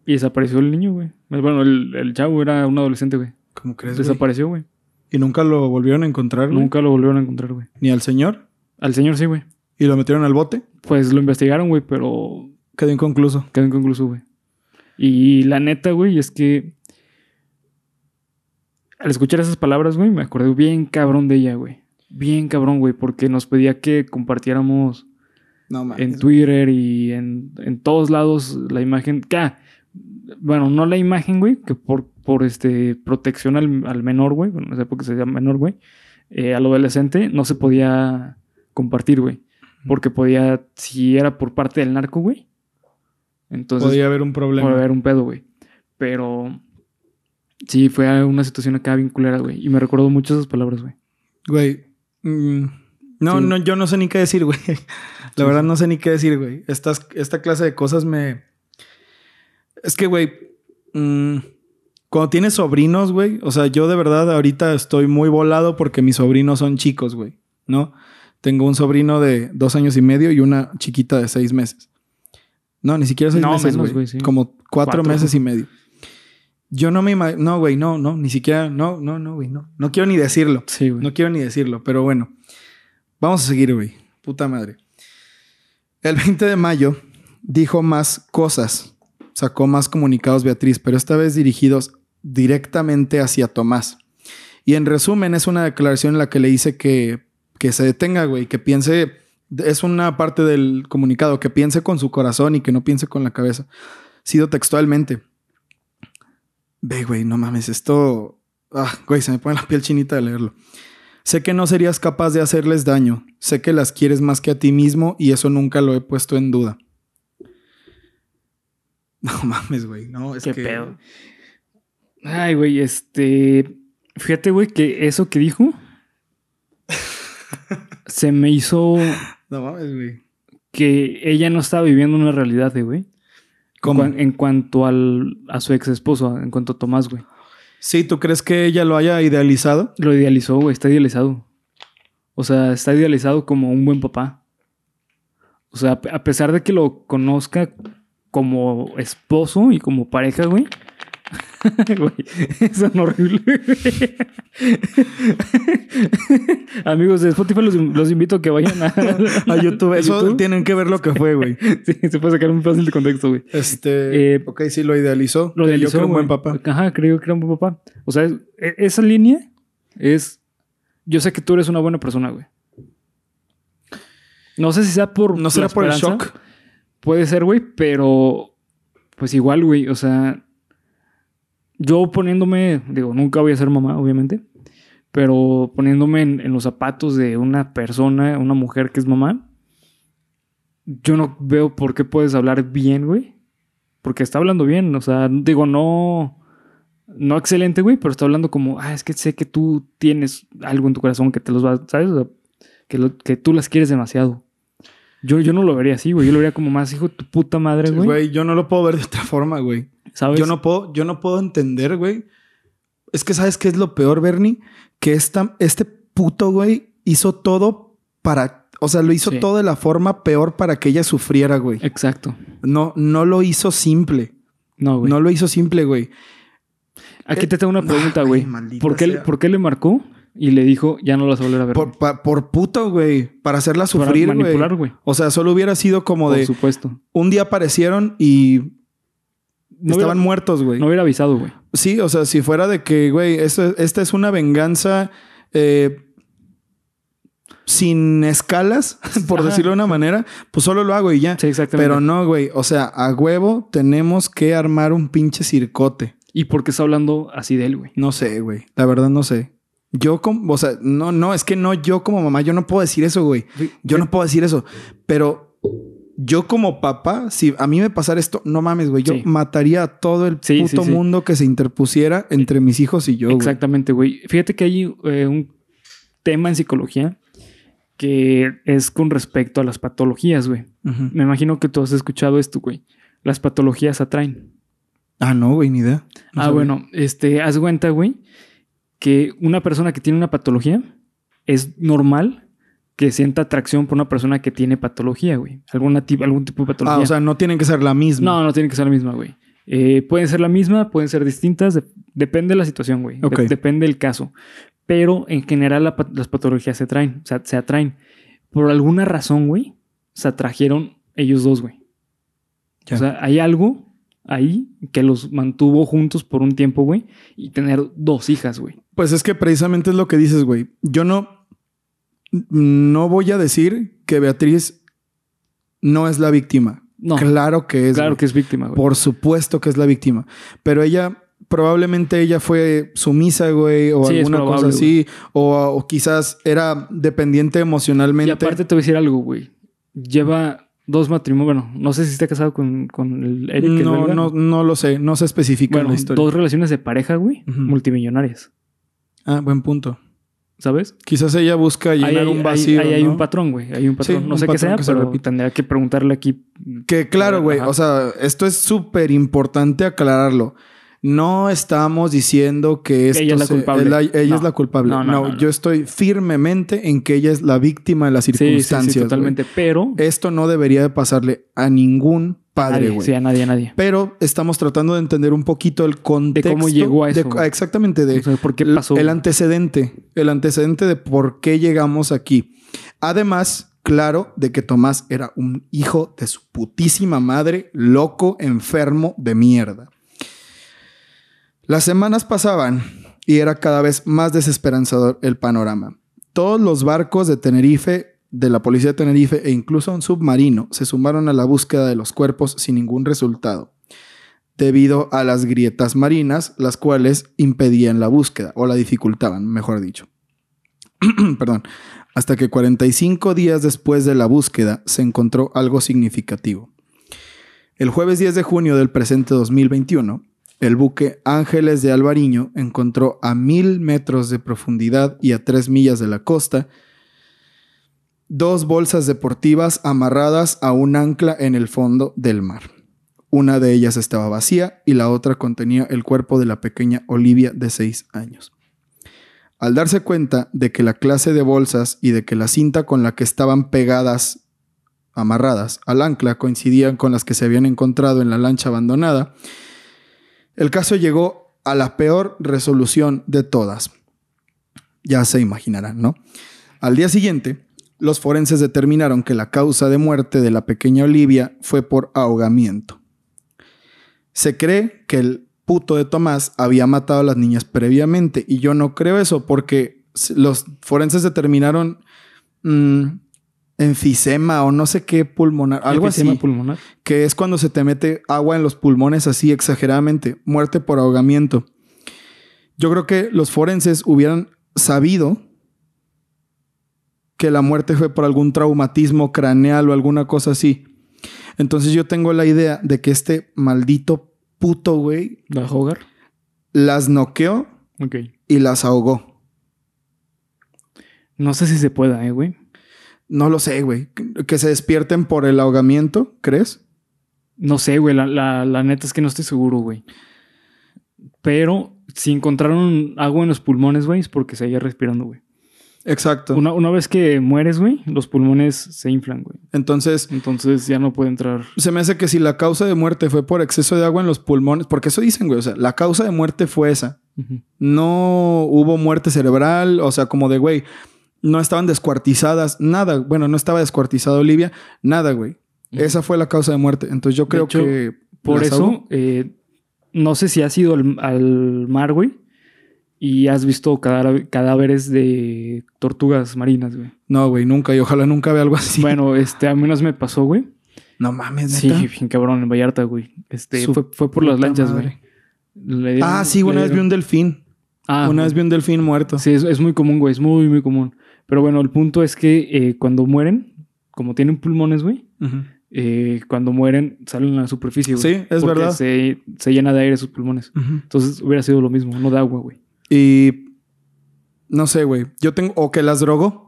Y desapareció el niño, güey. Bueno, el, el chavo era un adolescente, güey. ¿Cómo crees? Desapareció, güey. ¿Y nunca lo volvieron a encontrar, güey? Nunca lo volvieron a encontrar, güey. Ni al señor. Al señor sí, güey. ¿Y lo metieron al bote? Pues lo investigaron, güey, pero Quedó inconcluso. quedó inconcluso, güey. Y la neta, güey, es que. Al escuchar esas palabras, güey, me acordé bien cabrón de ella, güey. Bien cabrón, güey, porque nos pedía que compartiéramos No en Twitter y en, en todos lados la imagen. que, ah, bueno, no la imagen, güey, que por, por este, protección al, al menor, güey, bueno, no sé por qué se llama menor, güey, eh, al adolescente no se podía compartir, güey. Porque podía, si era por parte del narco, güey. Entonces Podía haber un problema. puede haber un pedo, güey. Pero sí, fue una situación acá bien culera, güey. Y me recordó mucho esas palabras, güey. Güey. mm, no, Sí. no, yo no sé ni qué decir, güey. La Sí, verdad no sé ni qué decir, güey. Estas, esta clase de cosas me... Es que, güey, mm, cuando tienes sobrinos, güey, o sea, yo de verdad ahorita estoy muy volado porque mis sobrinos son chicos, güey, ¿no? Tengo un sobrino de dos años y medio y una chiquita de seis meses. No, ni siquiera seis No, meses, güey. güey, sí. Como cuatro, Cuatro. meses y medio. Yo no me imagino... No, güey, no, no, ni siquiera... No, no, no, güey, no. No quiero ni decirlo. Sí, güey. No quiero ni decirlo, pero bueno. Vamos a seguir, güey. Puta madre. El 20 de mayo dijo más cosas. Sacó más comunicados Beatriz, pero esta vez dirigidos directamente hacia Tomás. Y en resumen, es una declaración en la que le dice que, que se detenga, güey, que piense. Es una parte del comunicado, que piense con su corazón y que no piense con la cabeza. Sido textualmente. Ve, güey, no mames, esto. Ah, güey, se me pone la piel chinita de leerlo. Sé que no serías capaz de hacerles daño. Sé que las quieres más que a ti mismo y eso nunca lo he puesto en duda. No mames, güey. No, es ¿Qué que. pedo? Ay, güey, este. Fíjate, güey, que eso que dijo. se me hizo No mames, güey. que ella no estaba viviendo una realidad, eh, güey. ¿Cómo? En, cuanto al, a su ex esposo, en cuanto a Tomás, güey. Sí, ¿tú crees que ella lo haya idealizado? Lo idealizó, güey, está idealizado. O sea, está idealizado como un buen papá. O sea, a pesar de que lo conozca como esposo y como pareja, güey. Güey, eso es horrible. Amigos de Spotify, los, los invito a que vayan a, A YouTube. Eso YouTube. tienen que ver lo que fue, güey. Sí, se puede sacar un fácil de contexto, güey. Este. Eh, ok, sí, lo idealizó. Lo Yo idealizó, creo un buen papá. Ajá, creo que era un buen papá. O sea, es- e- esa línea es. Yo sé que tú eres una buena persona, güey. No sé si sea por. ¿No será por el shock? Puede ser, güey, pero. Pues igual, güey. O sea. Yo poniéndome. Digo, nunca voy a ser mamá, obviamente. Pero poniéndome en, en los zapatos de una persona, una mujer que es mamá. Yo no veo por qué puedes hablar bien, güey. Porque está hablando bien. O sea, digo, no. No excelente, güey, pero está hablando como, ah, es que sé que tú tienes algo en tu corazón que te los va, ¿sabes? O sea, que, lo- que tú las quieres demasiado. Yo, yo no lo vería así, güey. Yo lo vería como más hijo de tu puta madre, güey. Güey, yo no lo puedo ver de otra forma, güey. ¿Sabes? Yo no puedo, yo no puedo entender, güey. Es que sabes qué es lo peor, Bernie, que esta, este puto güey hizo todo para, o sea, lo hizo Sí. todo de la forma peor para que ella sufriera, güey. Exacto. No, no lo hizo simple. No, güey. No lo hizo simple, güey. Aquí te tengo una pregunta, güey. ¿Por, qué. ¿Por qué le marcó y le dijo, ya no lo vas a volver a ver? Por, pa- por puto, güey. Para hacerla Para sufrir, güey. manipular, güey. O sea, solo hubiera sido como Por de supuesto. un día aparecieron y No estaban hubiera, muertos, güey. no hubiera avisado, güey. Sí, o sea, si fuera de que, güey, esto- esta es una venganza eh, sin escalas, por Ajá. decirlo de una manera, pues solo lo hago y ya. Sí, exactamente. Pero no, güey. O sea, a huevo tenemos que armar un pinche circote. ¿Y por qué está hablando así de él, güey? No sé, güey. La verdad no sé. Yo como, o sea, no, no, es que no, yo como mamá, yo no puedo decir eso, güey. Yo no puedo decir eso. Pero yo como papá, si a mí me pasara esto, no mames, güey. Yo Sí. mataría a todo el Sí, puto sí, mundo que se interpusiera entre mis hijos y yo. Exactamente, güey. Fíjate que hay eh, un tema en psicología que es con respecto a las patologías, güey. Me imagino que tú has escuchado esto, güey. Las patologías atraen. Ah, no, güey, ni idea. No ah, sabía. bueno, este, haz cuenta, güey, que una persona que tiene una patología es normal que sienta atracción por una persona que tiene patología, güey. Alguna algún tipo de patología. Ah, o sea, no tienen que ser la misma. No, no tiene que ser la misma, güey. Eh, pueden ser la misma, pueden ser distintas, de- depende de la situación, güey. De- Ok. depende del caso. Pero en general la las patologías se atraen, o sea, se atraen. Por alguna razón, güey, se atrajeron ellos dos, güey. O sea, hay algo ahí que los mantuvo juntos por un tiempo, güey, y tener dos hijas, güey. Pues es que precisamente es lo que dices, güey. Yo no. No voy a decir que Beatriz no es la víctima. No, Claro que es. claro que es víctima, güey. Por supuesto que es la víctima. Pero ella, probablemente ella fue sumisa, güey, o Sí, alguna probable, cosa así. O, o quizás era dependiente Y emocionalmente. aparte te voy a decir algo, güey. Lleva dos matrimonios, bueno, no sé si está casado con, con el Eric. no, no, no lo sé. No se especifica en la historia. dos relaciones de pareja, güey, multimillonarias, Ah, buen punto. ¿Sabes? Quizás ella busca llenar un vacío. ahí hay ¿no? un patrón, güey. Hay un patrón. Sí, no un sé qué sea, que se pero repite. tendría que preguntarle aquí. Que claro, güey. O sea, esto es súper importante aclararlo. No estamos diciendo que esto ella es la se- culpable. ella- ella No. es la culpable. No, No, yo estoy firmemente en que ella es la víctima de las Sí, sí, circunstancias. sí, güey. totalmente. Pero. Esto no debería de pasarle a ningún padre, güey. Sí, a nadie, a nadie. Pero estamos tratando de entender un poquito el contexto. llegó a de- eso, exactamente, de O sea, ¿por qué pasó? el antecedente. El antecedente de por qué llegamos aquí. Además, claro, de que Tomás era un hijo de su putísima madre, loco, enfermo de mierda. Las semanas pasaban y era cada vez más desesperanzador el panorama. Todos los barcos de Tenerife, de la policía de Tenerife e incluso un submarino se sumaron a la búsqueda de los cuerpos sin ningún resultado, debido a las grietas marinas, las cuales impedían la búsqueda o la dificultaban, mejor dicho. Perdón. Hasta que 45 días después de la búsqueda se encontró algo significativo. El jueves 10 de junio del presente 2021, el buque Ángeles de Alvariño encontró a mil metros de profundidad y a tres millas de la costa dos bolsas deportivas amarradas a un ancla en el fondo del mar. Una de ellas estaba vacía y la otra contenía el cuerpo de la pequeña Olivia de seis años. Al darse cuenta de que la clase de bolsas y de que la cinta con la que estaban pegadas, amarradas al ancla, coincidían con las que se habían encontrado en la lancha abandonada, el caso llegó a la peor resolución de todas. Ya se imaginarán, ¿no? Al día siguiente, los forenses determinaron que la causa de muerte de la pequeña Olivia fue por ahogamiento. Se cree que el puto de Tomás había matado a las niñas previamente y yo no creo eso porque los forenses determinaron mm, enfisema o no sé qué pulmonar, algo Enfisema así, pulmonar. que es cuando se te mete agua en los pulmones así exageradamente, muerte por ahogamiento. Yo creo que los forenses hubieran sabido que la muerte fue por algún traumatismo craneal o alguna cosa así. Entonces yo tengo la idea de que este maldito puto güey ¿La ahogar? las noqueó y las ahogó. No sé si se pueda, eh, güey. No lo sé, güey. Que se despierten por el ahogamiento, ¿crees? No sé, güey. La, la, la neta es que no estoy seguro, güey. Pero si encontraron agua en los pulmones, güey, es porque seguía respirando, güey. Exacto. Una, una vez que mueres, güey, los pulmones se inflan, güey. Entonces, Entonces ya no puede entrar. se me hace que si la causa de muerte fue por exceso de agua en los pulmones, porque eso dicen, güey, o sea, la causa de muerte fue esa. No hubo muerte cerebral, o sea, como de, güey, no estaban descuartizadas, nada. Bueno, no estaba descuartizada Olivia, nada, güey. Esa fue la causa de muerte. Entonces yo creo hecho, que... Por eso, eh, no sé si has ido al, al mar, güey, y has visto cadáver- cadáveres de tortugas marinas, güey. No, güey, nunca. Y ojalá nunca vea algo así. Bueno, este, a menos me pasó, güey. no mames, Sí, ¿neta? bien cabrón, en Vallarta, güey. Este, Su fue, fue por las lanchas, madre. güey. Dieron- Ah, sí, una vez vi un delfín. Ah, una güey. vez vi un delfín muerto. Sí, es, es muy común, güey. Es muy, muy común. Pero bueno, el punto es que eh, cuando mueren, como tienen pulmones, güey, eh, cuando mueren salen a la superficie, güey. Sí, es Porque verdad. Se, se llena de aire sus pulmones. Entonces hubiera sido lo mismo, no de agua, güey. Y no sé, güey. Yo tengo. O que las drogó.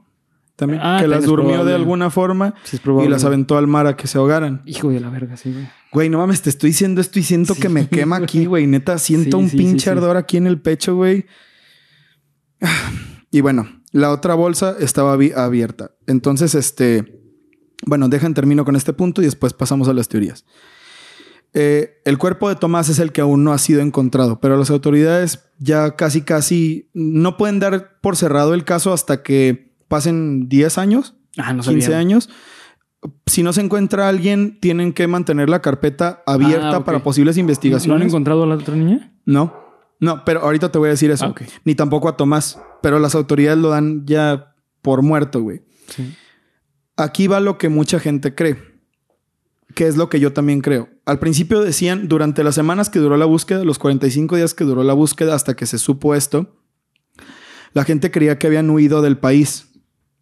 También. Ah, que las durmió de alguna forma Sí, es probable. y las aventó al mar a que se ahogaran. Hijo de la verga, sí, güey. Güey, no mames, te estoy diciendo esto y siento Sí, que me quema aquí, güey. Neta, siento Sí, un pinche ardor aquí en el pecho, güey. Y bueno, la otra bolsa estaba abi- abierta. Entonces, este. Bueno, dejan termino con este punto y después pasamos a las teorías. Eh, el cuerpo de Tomás es el que aún no ha sido encontrado, pero las autoridades ya casi, casi no pueden dar por cerrado el caso hasta que pasen 10 años, Ah, no sabía. 15 años. Si no se encuentra alguien, tienen que mantener la carpeta abierta Ah, para posibles ¿No han investigaciones. encontrado a la otra niña? No, no, pero ahorita te voy a decir eso. Ah, ok. Ni tampoco a Tomás, pero las autoridades lo dan ya por muerto, güey. Sí. Aquí va lo que mucha gente cree, que es lo que yo también creo. Al principio decían, durante las semanas que duró la búsqueda, los 45 días que duró la búsqueda hasta que se supo esto, la gente creía que habían huido del país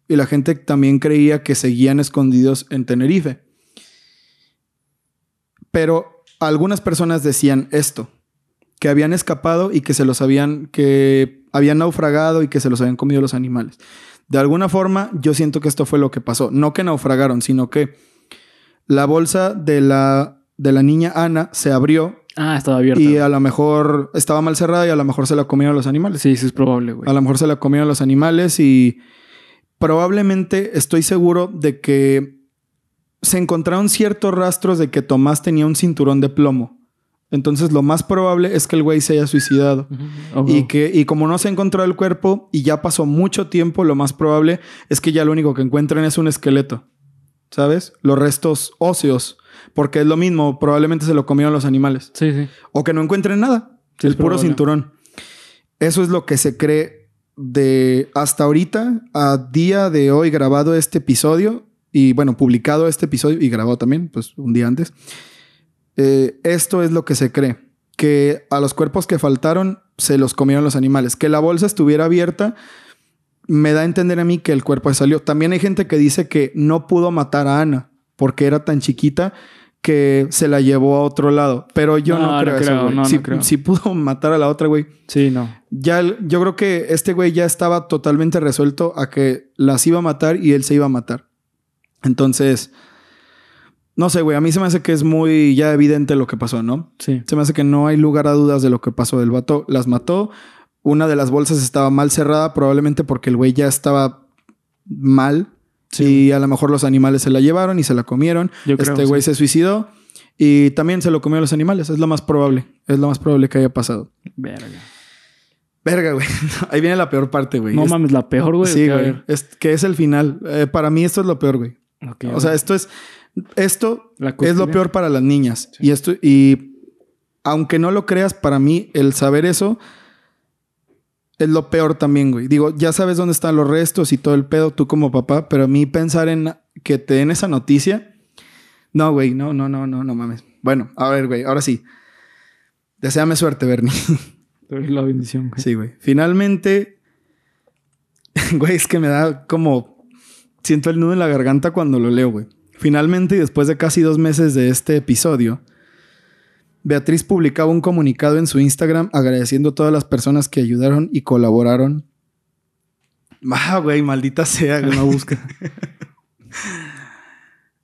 y la gente también creía que seguían escondidos en Tenerife. Pero algunas personas decían esto, que habían escapado y que se los habían, que habían naufragado y que se los habían comido los animales. De alguna forma, yo siento que esto fue lo que pasó. No que naufragaron, sino que la bolsa de la, de la niña Ana se abrió Ah, estaba abierta. y a lo mejor estaba mal cerrada y a lo mejor se la comieron los animales. Sí, sí, es probable, güey. A lo mejor se la comieron los animales y probablemente estoy seguro de que se encontraron ciertos rastros de que Tomás tenía un cinturón de plomo. Entonces lo más probable es que el güey se haya suicidado. Oh, Y que, y como no se encontró el cuerpo y ya pasó mucho tiempo, lo más probable es que ya lo único que encuentren es un esqueleto. ¿Sabes? Los restos óseos. Porque es lo mismo, probablemente se lo comieron los animales. Sí, sí. O que no encuentren nada. Sí, el puro probable. cinturón. Eso es lo que se cree de hasta ahorita, a día de hoy grabado este episodio. Y bueno, publicado este episodio y grabado también, pues un día antes. Eh, esto es lo que se cree. Que a los cuerpos que faltaron se los comieron los animales. Que la bolsa estuviera abierta me da a entender a mí que el cuerpo salió. También hay gente que dice que no pudo matar a Ana porque era tan chiquita que se la llevó a otro lado. Pero yo no, No, no creo, eso, creo, no, si, creo. si pudo matar a la otra, güey. Sí, no. Ya, yo creo que este güey ya estaba totalmente resuelto a que las iba a matar y él se iba a matar. Entonces, no sé, güey. A mí se me hace que es muy ya evidente lo que pasó, ¿no? Sí. Se me hace que no hay lugar a dudas de lo que pasó. El vato las mató. Una de las bolsas estaba mal cerrada, probablemente porque el güey ya estaba mal. y a lo mejor los animales se la llevaron y se la comieron. Yo creo, este güey sí. se suicidó y también se lo comió a los animales. Es lo más probable. Es lo más probable que haya pasado. Verga. Verga, güey. Ahí viene la peor parte, güey. No Es- mames, la peor, güey. Sí, güey. Es, que es el final. Eh, para mí esto es lo peor, güey. Ok, O sea, esto es... Esto es lo peor para las niñas. Y esto... Y aunque no lo creas, para mí el saber eso es lo peor también, güey. Digo, ya sabes dónde están los restos y todo el pedo, tú como papá, pero a mí pensar en que te den esa noticia... No, güey. No, no, no, no, no mames. Bueno, a ver, güey. Ahora sí. Deseame suerte, Bernie. La bendición, güey. Sí, güey. Finalmente, güey, es que me da como... Siento el nudo en la garganta cuando lo leo, güey. Finalmente, y después de casi dos meses de este episodio, Beatriz publicaba un comunicado en su Instagram agradeciendo a todas las personas que ayudaron y colaboraron. Ah, güey, maldita sea. Una búsqueda.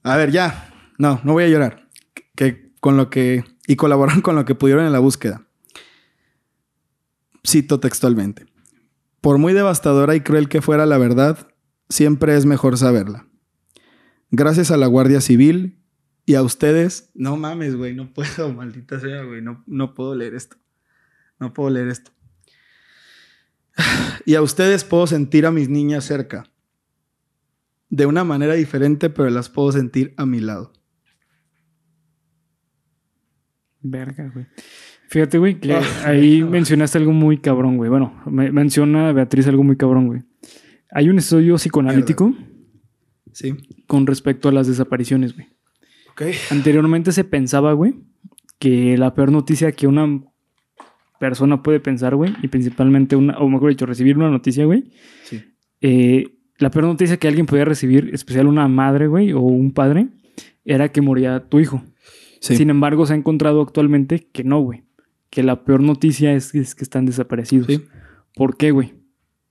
A ver, ya. No, no voy a llorar. Que con lo que. Y colaboraron con lo que pudieron en la búsqueda. Cito textualmente. Por muy devastadora y cruel que fuera la verdad, siempre es mejor saberla. Gracias a la Guardia Civil y a ustedes. No mames, güey, no puedo, maldita sea, güey. No, no puedo leer esto. No puedo leer esto. Y a ustedes puedo sentir a mis niñas cerca. De una manera diferente, pero las puedo sentir a mi lado. Verga, güey. Fíjate, güey, que Ah, ahí no. mencionaste algo muy cabrón, güey. Bueno, me- menciona Beatriz algo muy cabrón, güey. Hay un estudio psicoanalítico Sí. con respecto a las desapariciones, güey. Anteriormente se pensaba, güey, que la peor noticia que una persona puede pensar, güey, y principalmente una, o mejor dicho, recibir una noticia, güey, Sí. eh, la peor noticia que alguien podía recibir, especial una madre, güey, o un padre, era que moría tu hijo. Sí. Sin embargo, se ha encontrado actualmente que no, güey. Que la peor noticia es, es que están desaparecidos. Sí. ¿Por qué, güey?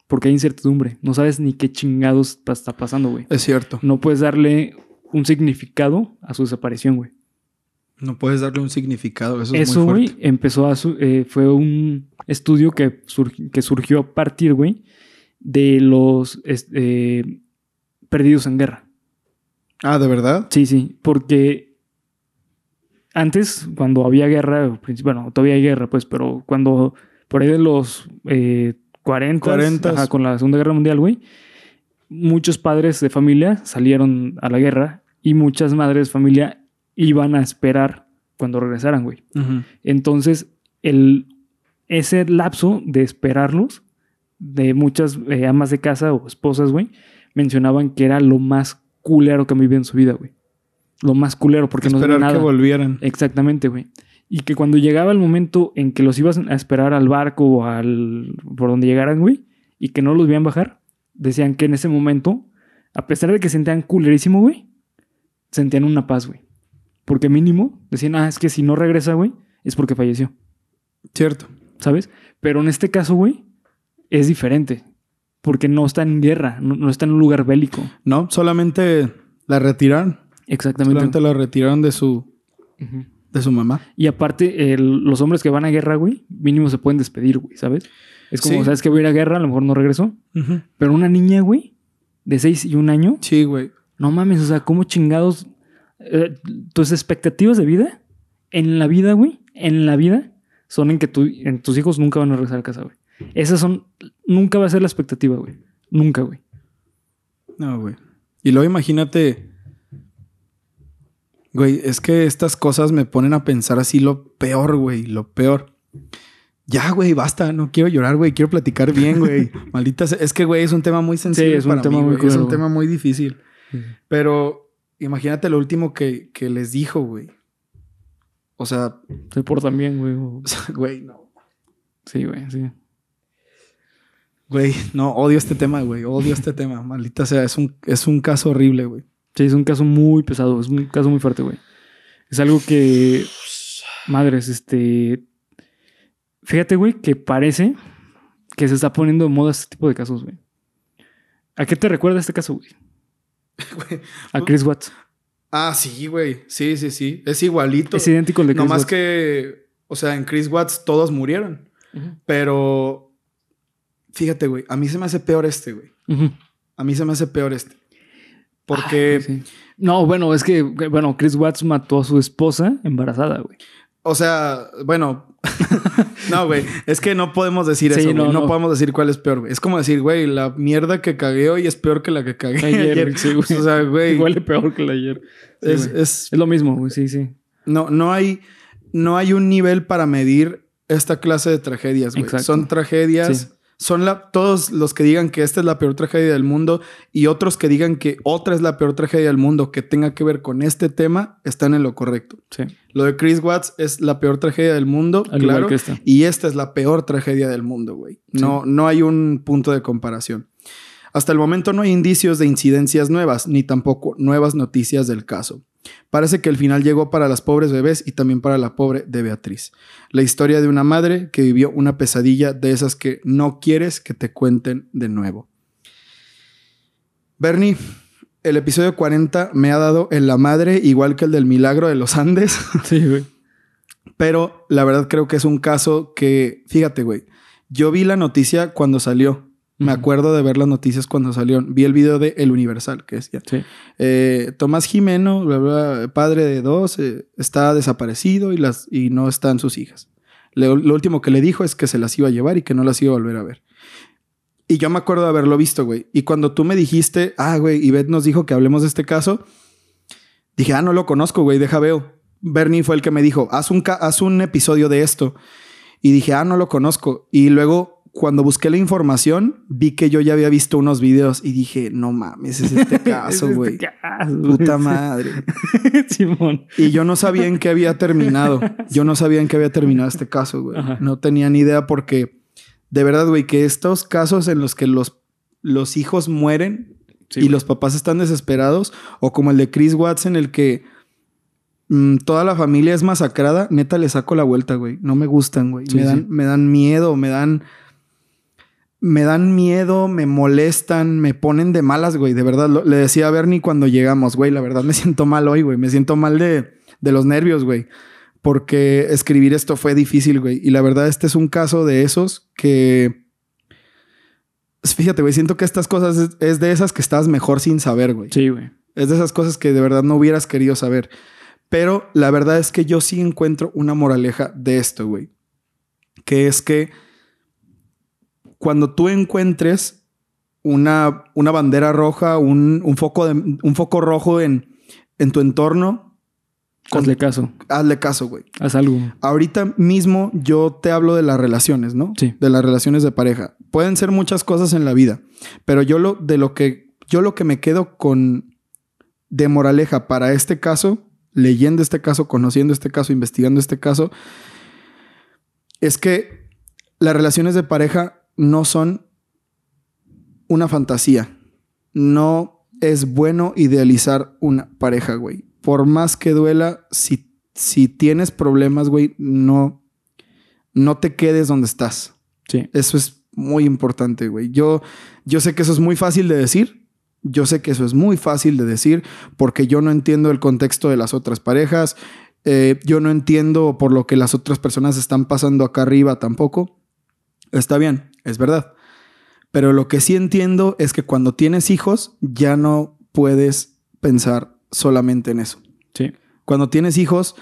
Porque hay incertidumbre. No sabes ni qué chingados está pasando, güey. Es cierto. No puedes darle un significado a su desaparición, güey. No puedes darle un significado. Eso, es muy güey, fuerte. empezó a... su- eh, fue un estudio que, sur- que surgió a partir, güey, de los eh, perdidos en guerra. Ah, ¿de verdad? Sí, sí, porque antes, cuando había guerra, bueno, todavía hay guerra, pues, pero cuando por ahí de los eh, 40, 40s. ajá, con la Segunda Guerra Mundial, güey, muchos padres de familia salieron a la guerra y muchas madres de familia iban a esperar cuando regresaran, güey. Entonces, el, ese lapso de esperarlos, de muchas eh, amas de casa o esposas, güey, mencionaban que era lo más culero que han vivido en su vida, güey. Lo más culero, porque no Esperar nada. que volvieran. Exactamente, güey. Y que cuando llegaba el momento en que los ibas a esperar al barco o al por donde llegaran, güey, y que no los veían bajar, decían que en ese momento, a pesar de que sentían culerísimo, güey, sentían una paz, güey. Porque mínimo decían, ah, es que si no regresa, güey, es porque falleció, Cierto. ¿sabes? Pero en este caso, güey, es diferente. Porque no está en guerra, no, no está en un lugar bélico. No, solamente la retiraron. Exactamente. Solamente la retiraron de su, de su mamá. Y aparte, los hombres que van a guerra, güey, mínimo se pueden despedir, güey, ¿sabes? Es como, Sí. ¿sabes que voy a ir a guerra? A lo mejor no regreso. Pero una niña, güey, de 6 y un año, Sí, güey. No mames, o sea, ¿cómo chingados? eh, tus expectativas de vida en la vida, güey, en la vida, son en que tu- en tus hijos nunca van a regresar a casa, güey. Esas son, nunca va a ser la expectativa, güey. Nunca, güey. No, güey. Y luego imagínate. Güey, es que estas cosas me ponen a pensar así lo peor, güey. Lo peor. Ya, güey, basta. No quiero llorar, güey. Quiero platicar bien, güey. Maldita sea. Es que, güey, es un tema muy sensible. es un para tema mí, muy güey. Es un tema muy difícil. Pero imagínate lo último que, que les dijo, güey. O sea, Se portan bien, güey. o- o sea, güey, no. Sí, güey, sí. Güey, no, odio este tema, güey. Odio este tema. Maldita sea. Es un, es un caso horrible, güey. Sí, es un caso muy pesado, es un caso muy fuerte, güey. Es algo que. Madres, este. Fíjate, güey, que parece que se está poniendo de moda este tipo de casos, güey. ¿A qué te recuerda este caso, güey? A Chris Watts. Ah, sí, güey. Sí, sí, sí. Es igualito. Es idéntico al de Chris No más Watts. que, o sea, en Chris Watts todos murieron. Pero, fíjate, güey, a mí se me hace peor este, güey. A mí se me hace peor este. Porque, Ah, Sí. No, bueno, es que, bueno, Chris Watts mató a su esposa embarazada, güey. O sea, bueno, no, güey, es que no podemos decir Sí, eso, güey. no, No, no. podemos decir cuál es peor, güey. Es como decir, güey, la mierda que cagué hoy es peor que la que cagué Ayer, ayer. sí, güey. O sea, güey, Huele peor que de ayer. Sí, es, es- Es lo mismo, güey, sí, sí. no, no hay, no hay un nivel para medir esta clase de tragedias, güey. Exacto. Son tragedias. Son la, todos los que digan que esta es la peor tragedia del mundo y otros que digan que otra es la peor tragedia del mundo que tenga que ver con este tema están en lo correcto. Sí. Lo de Chris Watts es la peor tragedia del mundo, Al claro. que esta. Y esta es la peor tragedia del mundo, güey. No, no hay un punto de comparación. Hasta el momento no hay indicios de incidencias nuevas, ni tampoco nuevas noticias del caso. Parece que el final llegó para las pobres bebés y también para la pobre de Beatriz. La historia de una madre que vivió una pesadilla de esas que no quieres que te cuenten de nuevo. Bernie, el episodio 40 me ha dado en la madre igual que el del milagro de los Andes. Sí, güey. Pero la verdad creo que es un caso que, fíjate, güey, yo vi la noticia cuando salió. Me acuerdo de ver las noticias cuando salieron. Vi el video de El Universal, que decía, Sí. eh, Tomás Jimeno, bla, bla, padre de dos, eh, está desaparecido y, las, y no están sus hijas. Le- lo último que le dijo es que se las iba a llevar y que no las iba a volver a ver. Y yo me acuerdo de haberlo visto, güey. Y cuando tú me dijiste, ah, güey, Ivette nos dijo que hablemos de este caso, dije, ah, no lo conozco, güey, deja veo. Bernie fue el que me dijo, haz un, haz un episodio de esto. Y dije, ah, no lo conozco. Y luego, cuando busqué la información, vi que yo ya había visto unos videos y dije, no mames, es este caso, güey. este güey. Puta madre. Simón. Y yo no sabía en qué había terminado. Yo no sabía en qué había terminado este caso, güey. No tenía ni idea porque, de verdad, güey, que estos casos en los que los, los hijos mueren Sí, y los papás están desesperados, o como el de Chris Watts en el que mm, toda la familia es masacrada, neta le saco la vuelta, güey. No me gustan, güey. Sí, me, dan, sí. me dan miedo, me dan... Me dan miedo, me molestan, me ponen de malas, güey. De verdad, lo- le decía a Bernie cuando llegamos, güey, la verdad me siento mal hoy, güey. Me siento mal de, de los nervios, güey. Porque escribir esto fue difícil, güey. Y la verdad, este es un caso de esos que... Fíjate, güey, siento que estas cosas es, es de esas que estás mejor sin saber, güey. Sí, güey. Es de esas cosas que de verdad no hubieras querido saber. Pero la verdad es que yo sí encuentro una moraleja de esto, güey. Que es que cuando tú encuentres una, una bandera roja, un, un foco, de, un foco rojo en, en tu entorno, con- Hazle caso. hazle caso, güey. Haz algo. Ahorita mismo yo te hablo de las relaciones, ¿no? Sí. De las relaciones de pareja. Pueden ser muchas cosas en la vida, pero yo lo de lo que yo lo que me quedo con de moraleja para este caso, leyendo este caso, conociendo este caso, investigando este caso, es que las relaciones de pareja no son una fantasía. No es bueno idealizar una pareja, güey. Por más que duela, si, si tienes problemas, güey, no, no te quedes donde estás. Sí. Eso es muy importante, güey. Yo, yo sé que eso es muy fácil de decir. Yo sé que eso es muy fácil de decir porque yo no entiendo el contexto de las otras parejas. Eh, yo no entiendo por lo que las otras personas están pasando acá arriba tampoco. Está bien, es verdad. Pero lo que sí entiendo es que cuando tienes hijos ya no puedes pensar solamente en eso. Sí. Cuando tienes hijos,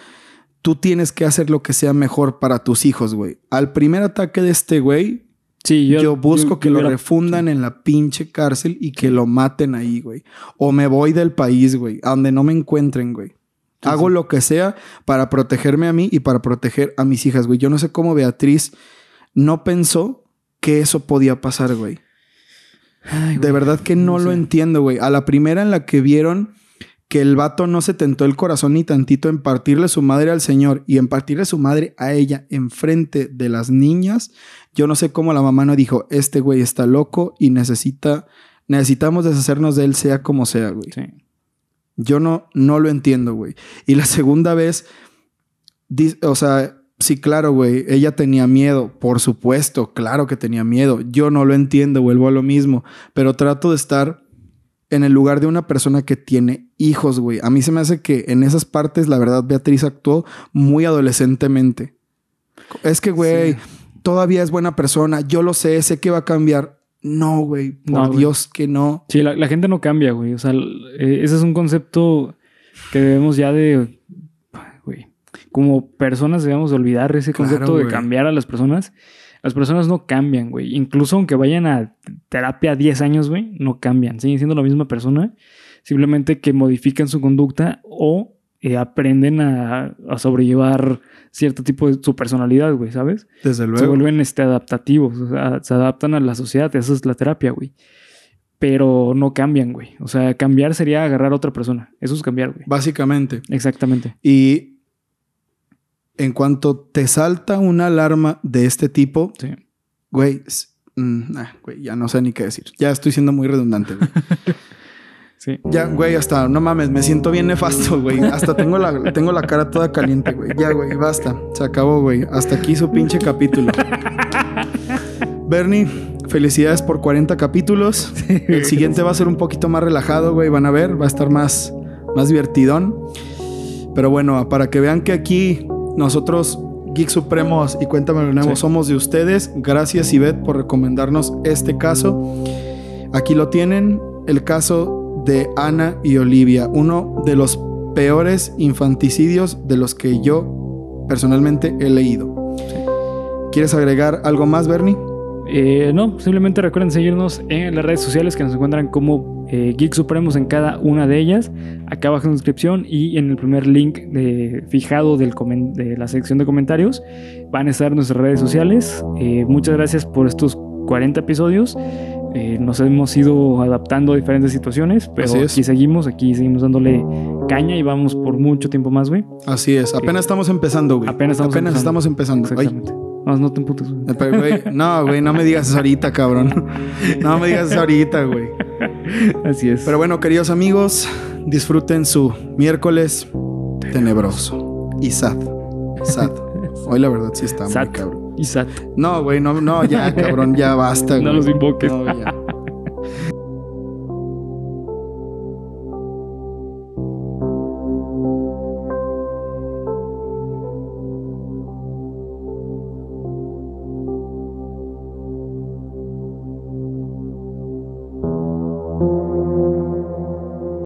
tú tienes que hacer lo que sea mejor para tus hijos, güey. Al primer ataque de este güey, Sí, yo, yo, busco yo- que yo lo refundan en la pinche cárcel y que lo maten ahí, güey. O me voy del país, güey, a donde no me encuentren, güey. Hago lo que sea para protegerme a mí y para proteger a mis hijas, güey. Yo no sé cómo Beatriz no pensó que eso podía pasar, güey. Ay, De verdad que no, No lo entiendo, güey. A la primera en la que vieron que el vato no se tentó el corazón ni tantito en partirle su madre al señor y en partirle su madre a ella enfrente de las niñas, yo no sé cómo la mamá no dijo, este güey está loco y necesita, necesitamos deshacernos de él sea como sea, güey. Sí. Yo no, no lo entiendo, güey. Y la segunda vez, o sea, sí, claro, güey, ella tenía miedo, por supuesto, claro que tenía miedo. Yo no lo entiendo, vuelvo a lo mismo, pero trato de estar en el lugar de una persona que tiene hijos, güey. A mí se me hace que en esas partes, la verdad, Beatriz actuó muy adolescentemente. Es que, güey, Sí. todavía es buena persona, yo lo sé, sé que va a cambiar. No, güey, por No, güey. Dios que no. Sí, la, la gente no cambia, güey. O sea, eh, ese es un concepto que debemos ya de, como personas debemos de olvidar ese Claro, concepto de cambiar a las personas. Las personas no cambian, güey. Incluso aunque vayan a terapia 10 años, güey, no cambian. Siguen siendo la misma persona. Simplemente que modifican su conducta o eh, aprenden a, a sobrellevar cierto tipo de su personalidad, güey, ¿sabes? Desde se luego. vuelven este, adaptativos, o sea, se adaptan a la sociedad, esa es la terapia, güey. Pero no cambian, güey. O sea, cambiar sería agarrar a otra persona. Eso es cambiar, güey. Básicamente. Exactamente. Y en cuanto te salta una alarma de este tipo, Sí. güey, mm, nah, güey, ya no sé ni qué decir. Ya estoy siendo muy redundante, güey. Sí. Ya, güey, hasta, no mames, me siento bien nefasto, güey. Hasta tengo la, tengo la cara toda caliente, güey. Ya, güey, basta. Se acabó, güey. Hasta aquí su pinche capítulo. Bernie, felicidades por 40 capítulos. El siguiente va a ser un poquito más relajado, güey. Van a ver, va a estar más, más divertidón. Pero bueno, para que vean que aquí nosotros, Geek Supremos y Cuéntame lo Nuevo, Sí. somos de ustedes. Gracias, Ivette, por recomendarnos este caso. Aquí lo tienen, el caso de Ana y Olivia, uno de los peores infanticidios de los que yo personalmente he leído. ¿Quieres agregar algo más, Bernie? Eh, no, simplemente recuerden seguirnos en las redes sociales que nos encuentran como eh, Geek Supremos en cada una de ellas. Acá abajo en la descripción y en el primer link de- fijado del de la sección de comentarios van a estar nuestras redes sociales. Eh, muchas gracias por estos 40 episodios. Eh, nos hemos ido adaptando a diferentes situaciones, pero aquí seguimos, aquí seguimos dándole caña y vamos por mucho tiempo más, güey. Así es, apenas estamos empezando, güey. Apenas estamos empezando. estamos empezando. Ay, Exactamente. No, no te emputes, güey. pero, güey, no, güey, no me digas eso ahorita, cabrón. No me digas eso ahorita, güey. Así es. Pero bueno, queridos amigos, disfruten su miércoles tenebroso y sad. Sad. Hoy la verdad sí está muy cabrón. Y Sat. No, güey, no, no, ya, cabrón, ya basta, No güey. los invoques. No, ya.